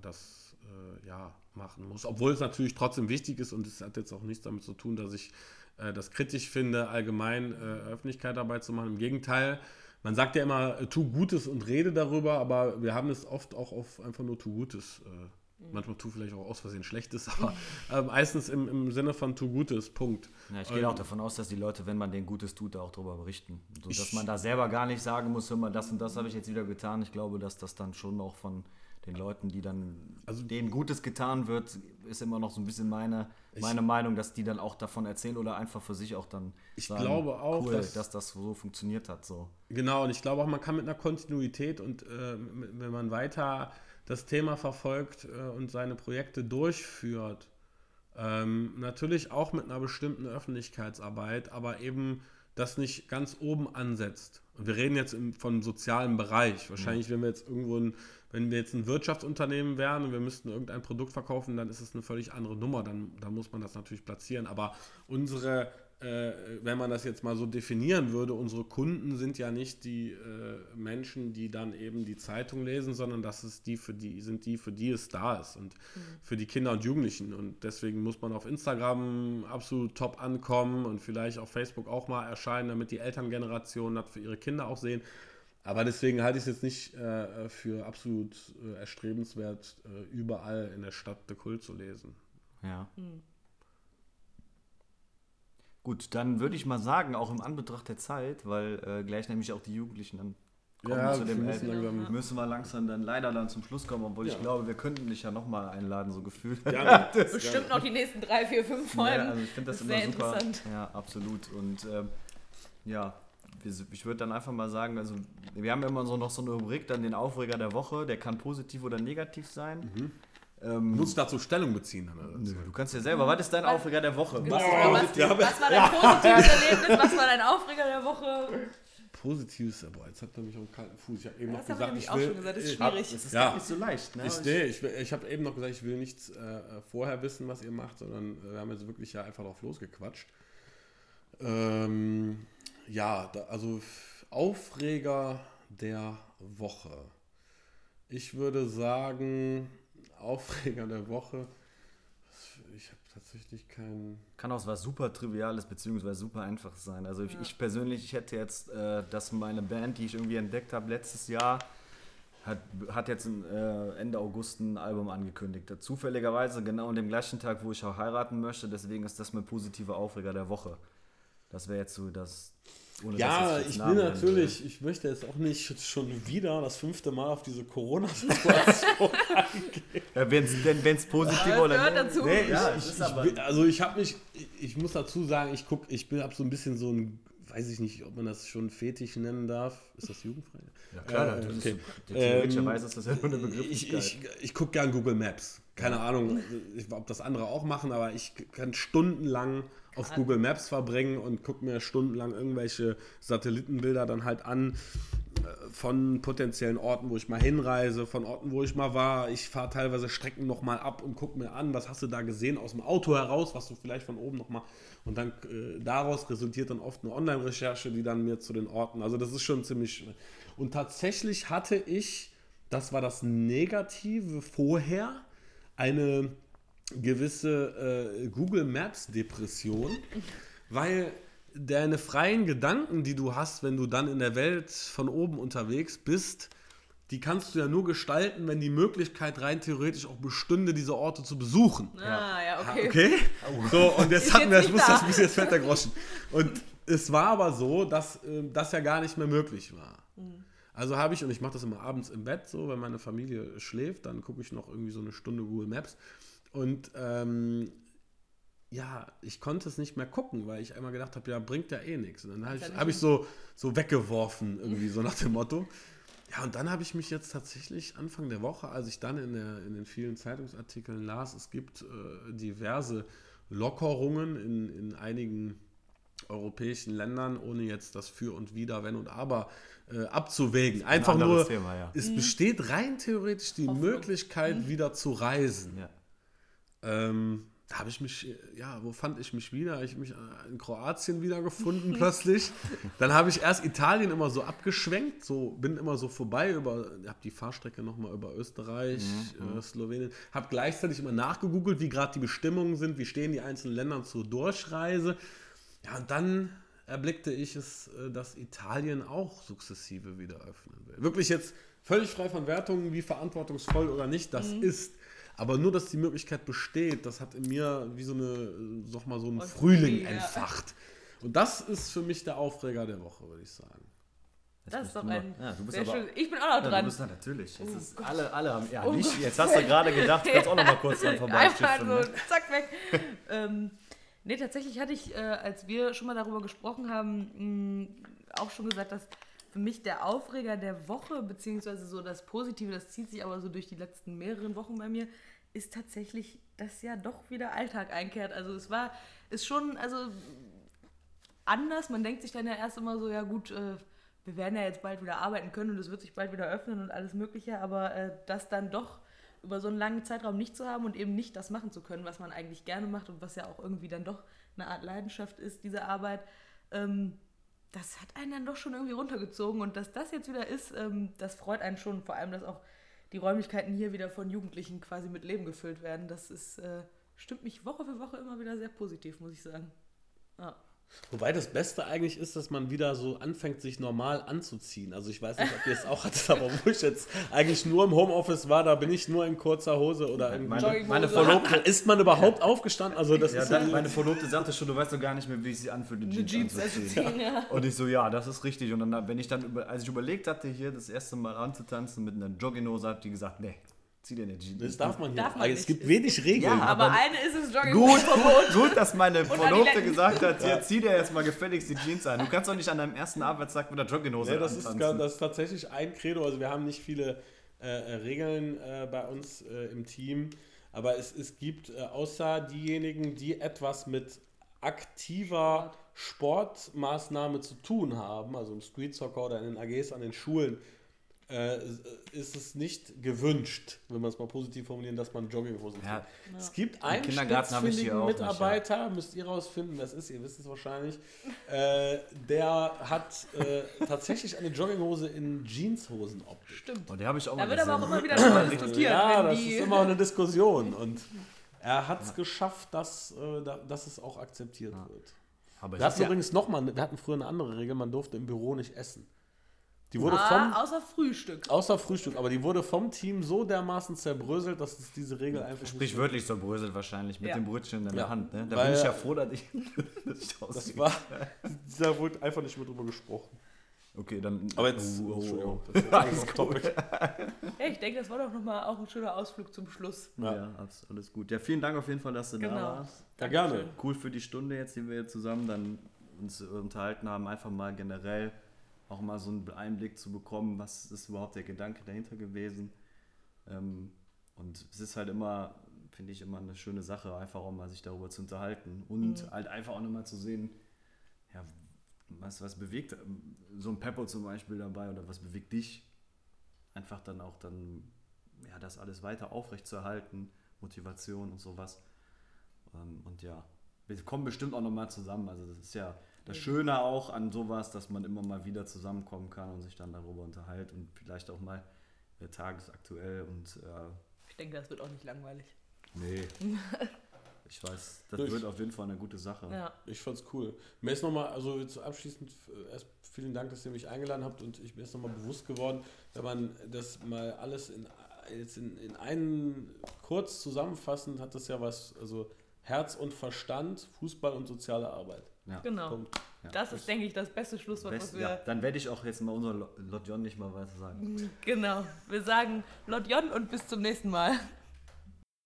das ja, machen muss. Obwohl es natürlich trotzdem wichtig ist und es hat jetzt auch nichts damit zu tun, dass ich äh, das kritisch finde, allgemein äh, Öffentlichkeit dabei zu machen. Im Gegenteil, man sagt ja immer, äh, tu Gutes und rede darüber, aber wir haben es oft auch auf einfach nur tu Gutes. Äh, manchmal tu vielleicht auch aus Versehen Schlechtes, [LAUGHS] aber äh, meistens im, im Sinne von tu Gutes, Punkt. Ja, ich gehe ähm, auch davon aus, dass die Leute, wenn man denen Gutes tut, da auch darüber berichten. So, dass man da selber gar nicht sagen muss, hör mal, das und das habe ich jetzt wieder getan. Ich glaube, dass das dann schon auch von den Leuten, die dann, also denen Gutes getan wird, ist immer noch so ein bisschen meine, meine ich, Meinung, dass die dann auch davon erzählen oder einfach für sich auch dann ich sagen, glaube auch, cool, dass, dass, das so funktioniert hat. So. Genau, und ich glaube auch, man kann mit einer Kontinuität und äh, wenn man weiter das Thema verfolgt äh, und seine Projekte durchführt, ähm, natürlich auch mit einer bestimmten Öffentlichkeitsarbeit, aber eben das nicht ganz oben ansetzt. Und wir reden jetzt im, von sozialem Bereich. Wahrscheinlich, ja. wenn wir jetzt irgendwo ein wenn wir jetzt ein Wirtschaftsunternehmen wären und wir müssten irgendein Produkt verkaufen, dann ist es eine völlig andere Nummer. Dann, dann muss man das natürlich platzieren. Aber unsere, äh, wenn man das jetzt mal so definieren würde, unsere Kunden sind ja nicht die äh, Menschen, die dann eben die Zeitung lesen, sondern das ist die für die, sind die, für die es da ist und mhm. für die Kinder und Jugendlichen. Und deswegen muss man auf Instagram absolut top ankommen und vielleicht auf Facebook auch mal erscheinen, damit die Elterngeneration das für ihre Kinder auch sehen. Aber deswegen halte ich es jetzt nicht äh, für absolut äh, erstrebenswert, äh, überall in der Stadt The Kult zu lesen. Ja. Mhm. Gut, dann würde ich mal sagen, auch im Anbetracht der Zeit, weil äh, gleich nämlich auch die Jugendlichen dann kommen ja, zu dem müssen, langsam, müssen wir langsam dann leider dann zum Schluss kommen, obwohl ja. ich glaube, wir könnten dich ja nochmal einladen, so gefühlt. Ja, [LAUGHS] Bestimmt noch die nächsten drei, vier, fünf Folgen. Ja, also ich finde das, das immer super. Ja, absolut. Und ähm, ja, ich würde dann einfach mal sagen, also wir haben immer so noch so eine Rubrik, dann den Aufreger der Woche, der kann positiv oder negativ sein. Mhm. Ähm, du musst dazu Stellung beziehen. Nö, du kannst ja selber. Was ist dein Aufreger der Woche? Genau. Was, was, was, war dein positives Erlebnis? Was war dein Aufreger der Woche? Positives, boah, jetzt hat er mich auf einen kalten Fuß. Ich habe eben das noch gesagt, ich will. Gesagt, das ist schwierig. Das ist ja. nicht so leicht. Ne? Ich, nee, ich, ich habe eben noch gesagt, ich will nichts äh, vorher wissen, was ihr macht, sondern äh, wir haben jetzt wirklich ja einfach drauf losgequatscht. Ähm, ja, da, also Aufreger der Woche. Ich würde sagen, Aufreger der Woche. Ich habe tatsächlich keinen. Kann auch was super Triviales bzw. super Einfaches sein. Also ja. ich, persönlich, ich hätte jetzt, äh, dass meine Band, die ich irgendwie entdeckt habe letztes Jahr, hat, hat jetzt äh, Ende August ein Album angekündigt. Zufälligerweise genau an dem gleichen Tag, wo ich auch heiraten möchte. Deswegen ist das mein positiver Aufreger der Woche. Das wäre jetzt so das, ohne ja, ich, bin natürlich, will. ich möchte jetzt auch nicht schon wieder das fünfte Mal auf diese Corona-Situation [LAUGHS] eingehen. Ja, wenn es positiv ja, oder gehört dazu. Nee, ja, ich, ich, also ich habe mich, ich muss dazu sagen, ich gucke, ich bin ab so ein bisschen so ein, weiß ich nicht, ob man das schon Fetisch nennen darf. Ist das jugendfrei? Ja klar, äh, okay. theoretischerweise ähm, ist das ja nur eine Begrifflichkeit. Ich, ich, ich gucke gern Google Maps. Keine ja. Ahnung, ob das andere auch machen, aber ich kann stundenlang auf Google Maps verbringen und gucke mir stundenlang irgendwelche Satellitenbilder dann halt an äh, von potenziellen Orten, wo ich mal hinreise, von Orten, wo ich mal war. Ich fahre teilweise Strecken nochmal ab und gucke mir an, was hast du da gesehen aus dem Auto heraus, was du vielleicht von oben nochmal. Und dann äh, daraus resultiert dann oft eine Online-Recherche, die dann mir zu den Orten. Also das ist schon ziemlich. Und tatsächlich hatte ich, das war das Negative vorher, eine gewisse äh, Google Maps Depression, weil deine freien Gedanken, die du hast, wenn du dann in der Welt von oben unterwegs bist, die kannst du ja nur gestalten, wenn die Möglichkeit rein theoretisch auch bestünde, diese Orte zu besuchen. Ah, ja, okay. Okay? So, und jetzt hatten wir, ich nicht muss da. das bis jetzt fällt der Groschen. Und es war aber so, dass ähm, das ja gar nicht mehr möglich war. Mhm. Also habe ich, und ich mache das immer abends im Bett so, wenn meine Familie schläft, dann gucke ich noch irgendwie so eine Stunde Google Maps. Und ähm, ja, ich konnte es nicht mehr gucken, weil ich einmal gedacht habe, ja, bringt ja eh nichts. Und dann habe ich, hab ich so, so weggeworfen, irgendwie so nach dem Motto. Ja, und dann habe ich mich jetzt tatsächlich Anfang der Woche, als ich dann in, der, in den vielen Zeitungsartikeln las, es gibt äh, diverse Lockerungen in, in einigen europäischen Ländern, ohne jetzt das Für und Wider, Wenn und Aber äh, abzuwägen. Einfach nur, Thema, ja. es besteht rein theoretisch die Hoffnung. Möglichkeit, wieder zu reisen. Ja. Ähm, da habe ich mich, ja, wo fand ich mich wieder? Ich mich äh, in Kroatien wiedergefunden [LAUGHS] plötzlich. Dann habe ich erst Italien immer so abgeschwenkt, so bin immer so vorbei über, habe die Fahrstrecke nochmal über Österreich, äh, Slowenien, habe gleichzeitig immer nachgegoogelt, wie gerade die Bestimmungen sind, wie stehen die einzelnen Länder zur Durchreise. Ja, und dann erblickte ich es, äh, dass Italien auch sukzessive wieder öffnen will. Wirklich jetzt völlig frei von Wertungen, wie verantwortungsvoll oder nicht das ist. Aber nur, dass die Möglichkeit besteht, das hat in mir wie so eine, äh, sag mal, so ein Und Frühling ja. entfacht. Und das ist für mich der Aufreger der Woche, würde ich sagen. Das bist ist doch ein. noch- Ja, du bist sehr aber, schön. Ich bin auch noch Ja, du dran. bist da natürlich. Oh ist alle, alle haben. Ja, Oh nicht. Gott. Jetzt hast du gerade gedacht, du kannst auch noch mal kurz dran [LAUGHS] Einfach vorbeistiften. so, Ne? zack, weg. [LAUGHS] ähm, nee, tatsächlich hatte ich, äh, als wir schon mal darüber gesprochen haben, mh, auch schon gesagt, dass für mich der Aufreger der Woche, beziehungsweise so das Positive, das zieht sich aber so durch die letzten mehreren Wochen bei mir, ist tatsächlich, dass ja doch wieder Alltag einkehrt. Also es war, ist schon, also anders. Man denkt sich dann ja erst immer so, ja gut, äh, wir werden ja jetzt bald wieder arbeiten können und es wird sich bald wieder öffnen und alles Mögliche, aber äh, das dann doch über so einen langen Zeitraum nicht zu haben und eben nicht das machen zu können, was man eigentlich gerne macht und was ja auch irgendwie dann doch eine Art Leidenschaft ist, diese Arbeit, ähm, das hat einen dann doch schon irgendwie runtergezogen und dass das jetzt wieder ist, ähm, das freut einen schon, vor allem, dass auch die Räumlichkeiten hier wieder von Jugendlichen quasi mit Leben gefüllt werden, das ist, äh, stimmt mich Woche für Woche immer wieder sehr positiv, muss ich sagen. Ja. Wobei das Beste eigentlich ist, dass man wieder so anfängt, sich normal anzuziehen. Also ich weiß nicht, ob ihr es auch hattet, aber wo ich jetzt eigentlich nur im Homeoffice war, da bin ich nur in kurzer Hose oder in Meine, meine Verlobte. Ist man überhaupt aufgestanden? Also das Ja, ist dann, meine Verlobte sagte schon, du weißt doch gar nicht mehr, wie es sich anfühlt, eine Eine Jeans, Jeans anzuziehen. anzuziehen, ja. Und ich so, ja, das ist richtig. Und dann, wenn ich dann, über, als ich überlegt hatte, hier das erste Mal anzutanzen mit einer Jogginghose, hat die gesagt, nee, zieh dir eine Jeans. das darf man hier. Darf man aber es gibt wenig Regeln. Ja, Aber, aber- eine ist es Jogging Gut, gut, dass meine Verlobte gesagt hat, hier, zieh dir jetzt mal gefälligst die Jeans an. Du kannst doch nicht an deinem ersten Arbeitstag mit der Jogginghose Ja, das, ist, das ist tatsächlich ein Credo. Also wir haben nicht viele äh, äh, Regeln äh, bei uns äh, im Team, aber es, es gibt äh, außer diejenigen, die etwas mit aktiver Sportmaßnahme zu tun haben, also im Street Soccer oder in den AGs an den Schulen, äh, ist es nicht gewünscht, wenn man es mal positiv formulieren, dass man Jogginghosen Ja. trägt. Es gibt einen spitzfindigen auch nicht, ja. Mitarbeiter, müsst ihr rausfinden, wer es ist, ihr wisst es wahrscheinlich, äh, der hat äh, tatsächlich eine Jogginghose in Jeanshosen optisch. Stimmt. Und die habe ich auch Da mal wird aber auch immer wieder diskutiert, Ja, das die. ist immer eine Diskussion [LAUGHS] und er hat es geschafft, dass, äh, da, dass es auch akzeptiert wird. Aber Wir hatten ist ja, übrigens noch mal, wir hatten früher eine andere Regel, man durfte im Büro nicht essen. Die wurde ah, vom, außer Frühstück. außer Frühstück, aber die wurde vom Team so dermaßen zerbröselt, dass es diese Regel einfach nicht sprich wörtlich so bröselt wahrscheinlich mit Ja. dem Brötchen in der Ja, Hand. Ne? Da weil- bin ich ja froh, dass ich, [LAUGHS] dass ich Das ausgehe. war, da wurde einfach nicht mehr drüber gesprochen. Okay, dann. Aber jetzt, Oh, oh, oh. Das [LAUGHS] Alles topic. Ja, ich denke, das war doch nochmal auch ein schöner Ausflug zum Schluss. Ja, Ja. alles, alles gut. Ja, vielen Dank auf jeden Fall, dass du da Genau. warst. Ja, gerne. Cool für die Stunde jetzt, die wir jetzt zusammen dann uns unterhalten haben, einfach mal generell auch mal so einen Einblick zu bekommen, was ist überhaupt der Gedanke dahinter gewesen. Ähm, und es ist halt immer, finde ich, immer eine schöne Sache, einfach auch mal sich darüber zu unterhalten und halt einfach auch nochmal zu sehen, ja, was, was bewegt ähm, so ein Peppo zum Beispiel dabei oder was bewegt dich, einfach dann auch dann, ja, das alles weiter aufrechtzuerhalten, Motivation und sowas. Ähm, Und ja, wir kommen bestimmt auch nochmal zusammen. Also das ist ja das Schöne auch an sowas, dass man immer mal wieder zusammenkommen kann und sich dann darüber unterhält und vielleicht auch mal äh, tagesaktuell und äh, Ich denke, das wird auch nicht langweilig. Nee. [LAUGHS] Ich weiß, das Durch. wird auf jeden Fall eine gute Sache. Ja. Ich fand's cool. Mir ist nochmal, also jetzt abschließend, erst vielen Dank, dass ihr mich eingeladen habt und ich mir ist nochmal bewusst geworden, wenn man das mal alles in, jetzt in, in einen kurz zusammenfassend, hat das ja was, also Herz und Verstand, Fußball und soziale Arbeit. Ja. Genau. Punkt. Ja. Das ist, denke ich, das beste Schlusswort, Best, was wir. ja, dann werde ich auch jetzt mal unser Lo- Lotjon nicht mal weiter sagen. [LAUGHS] Genau. Wir sagen Lotjon und bis zum nächsten Mal.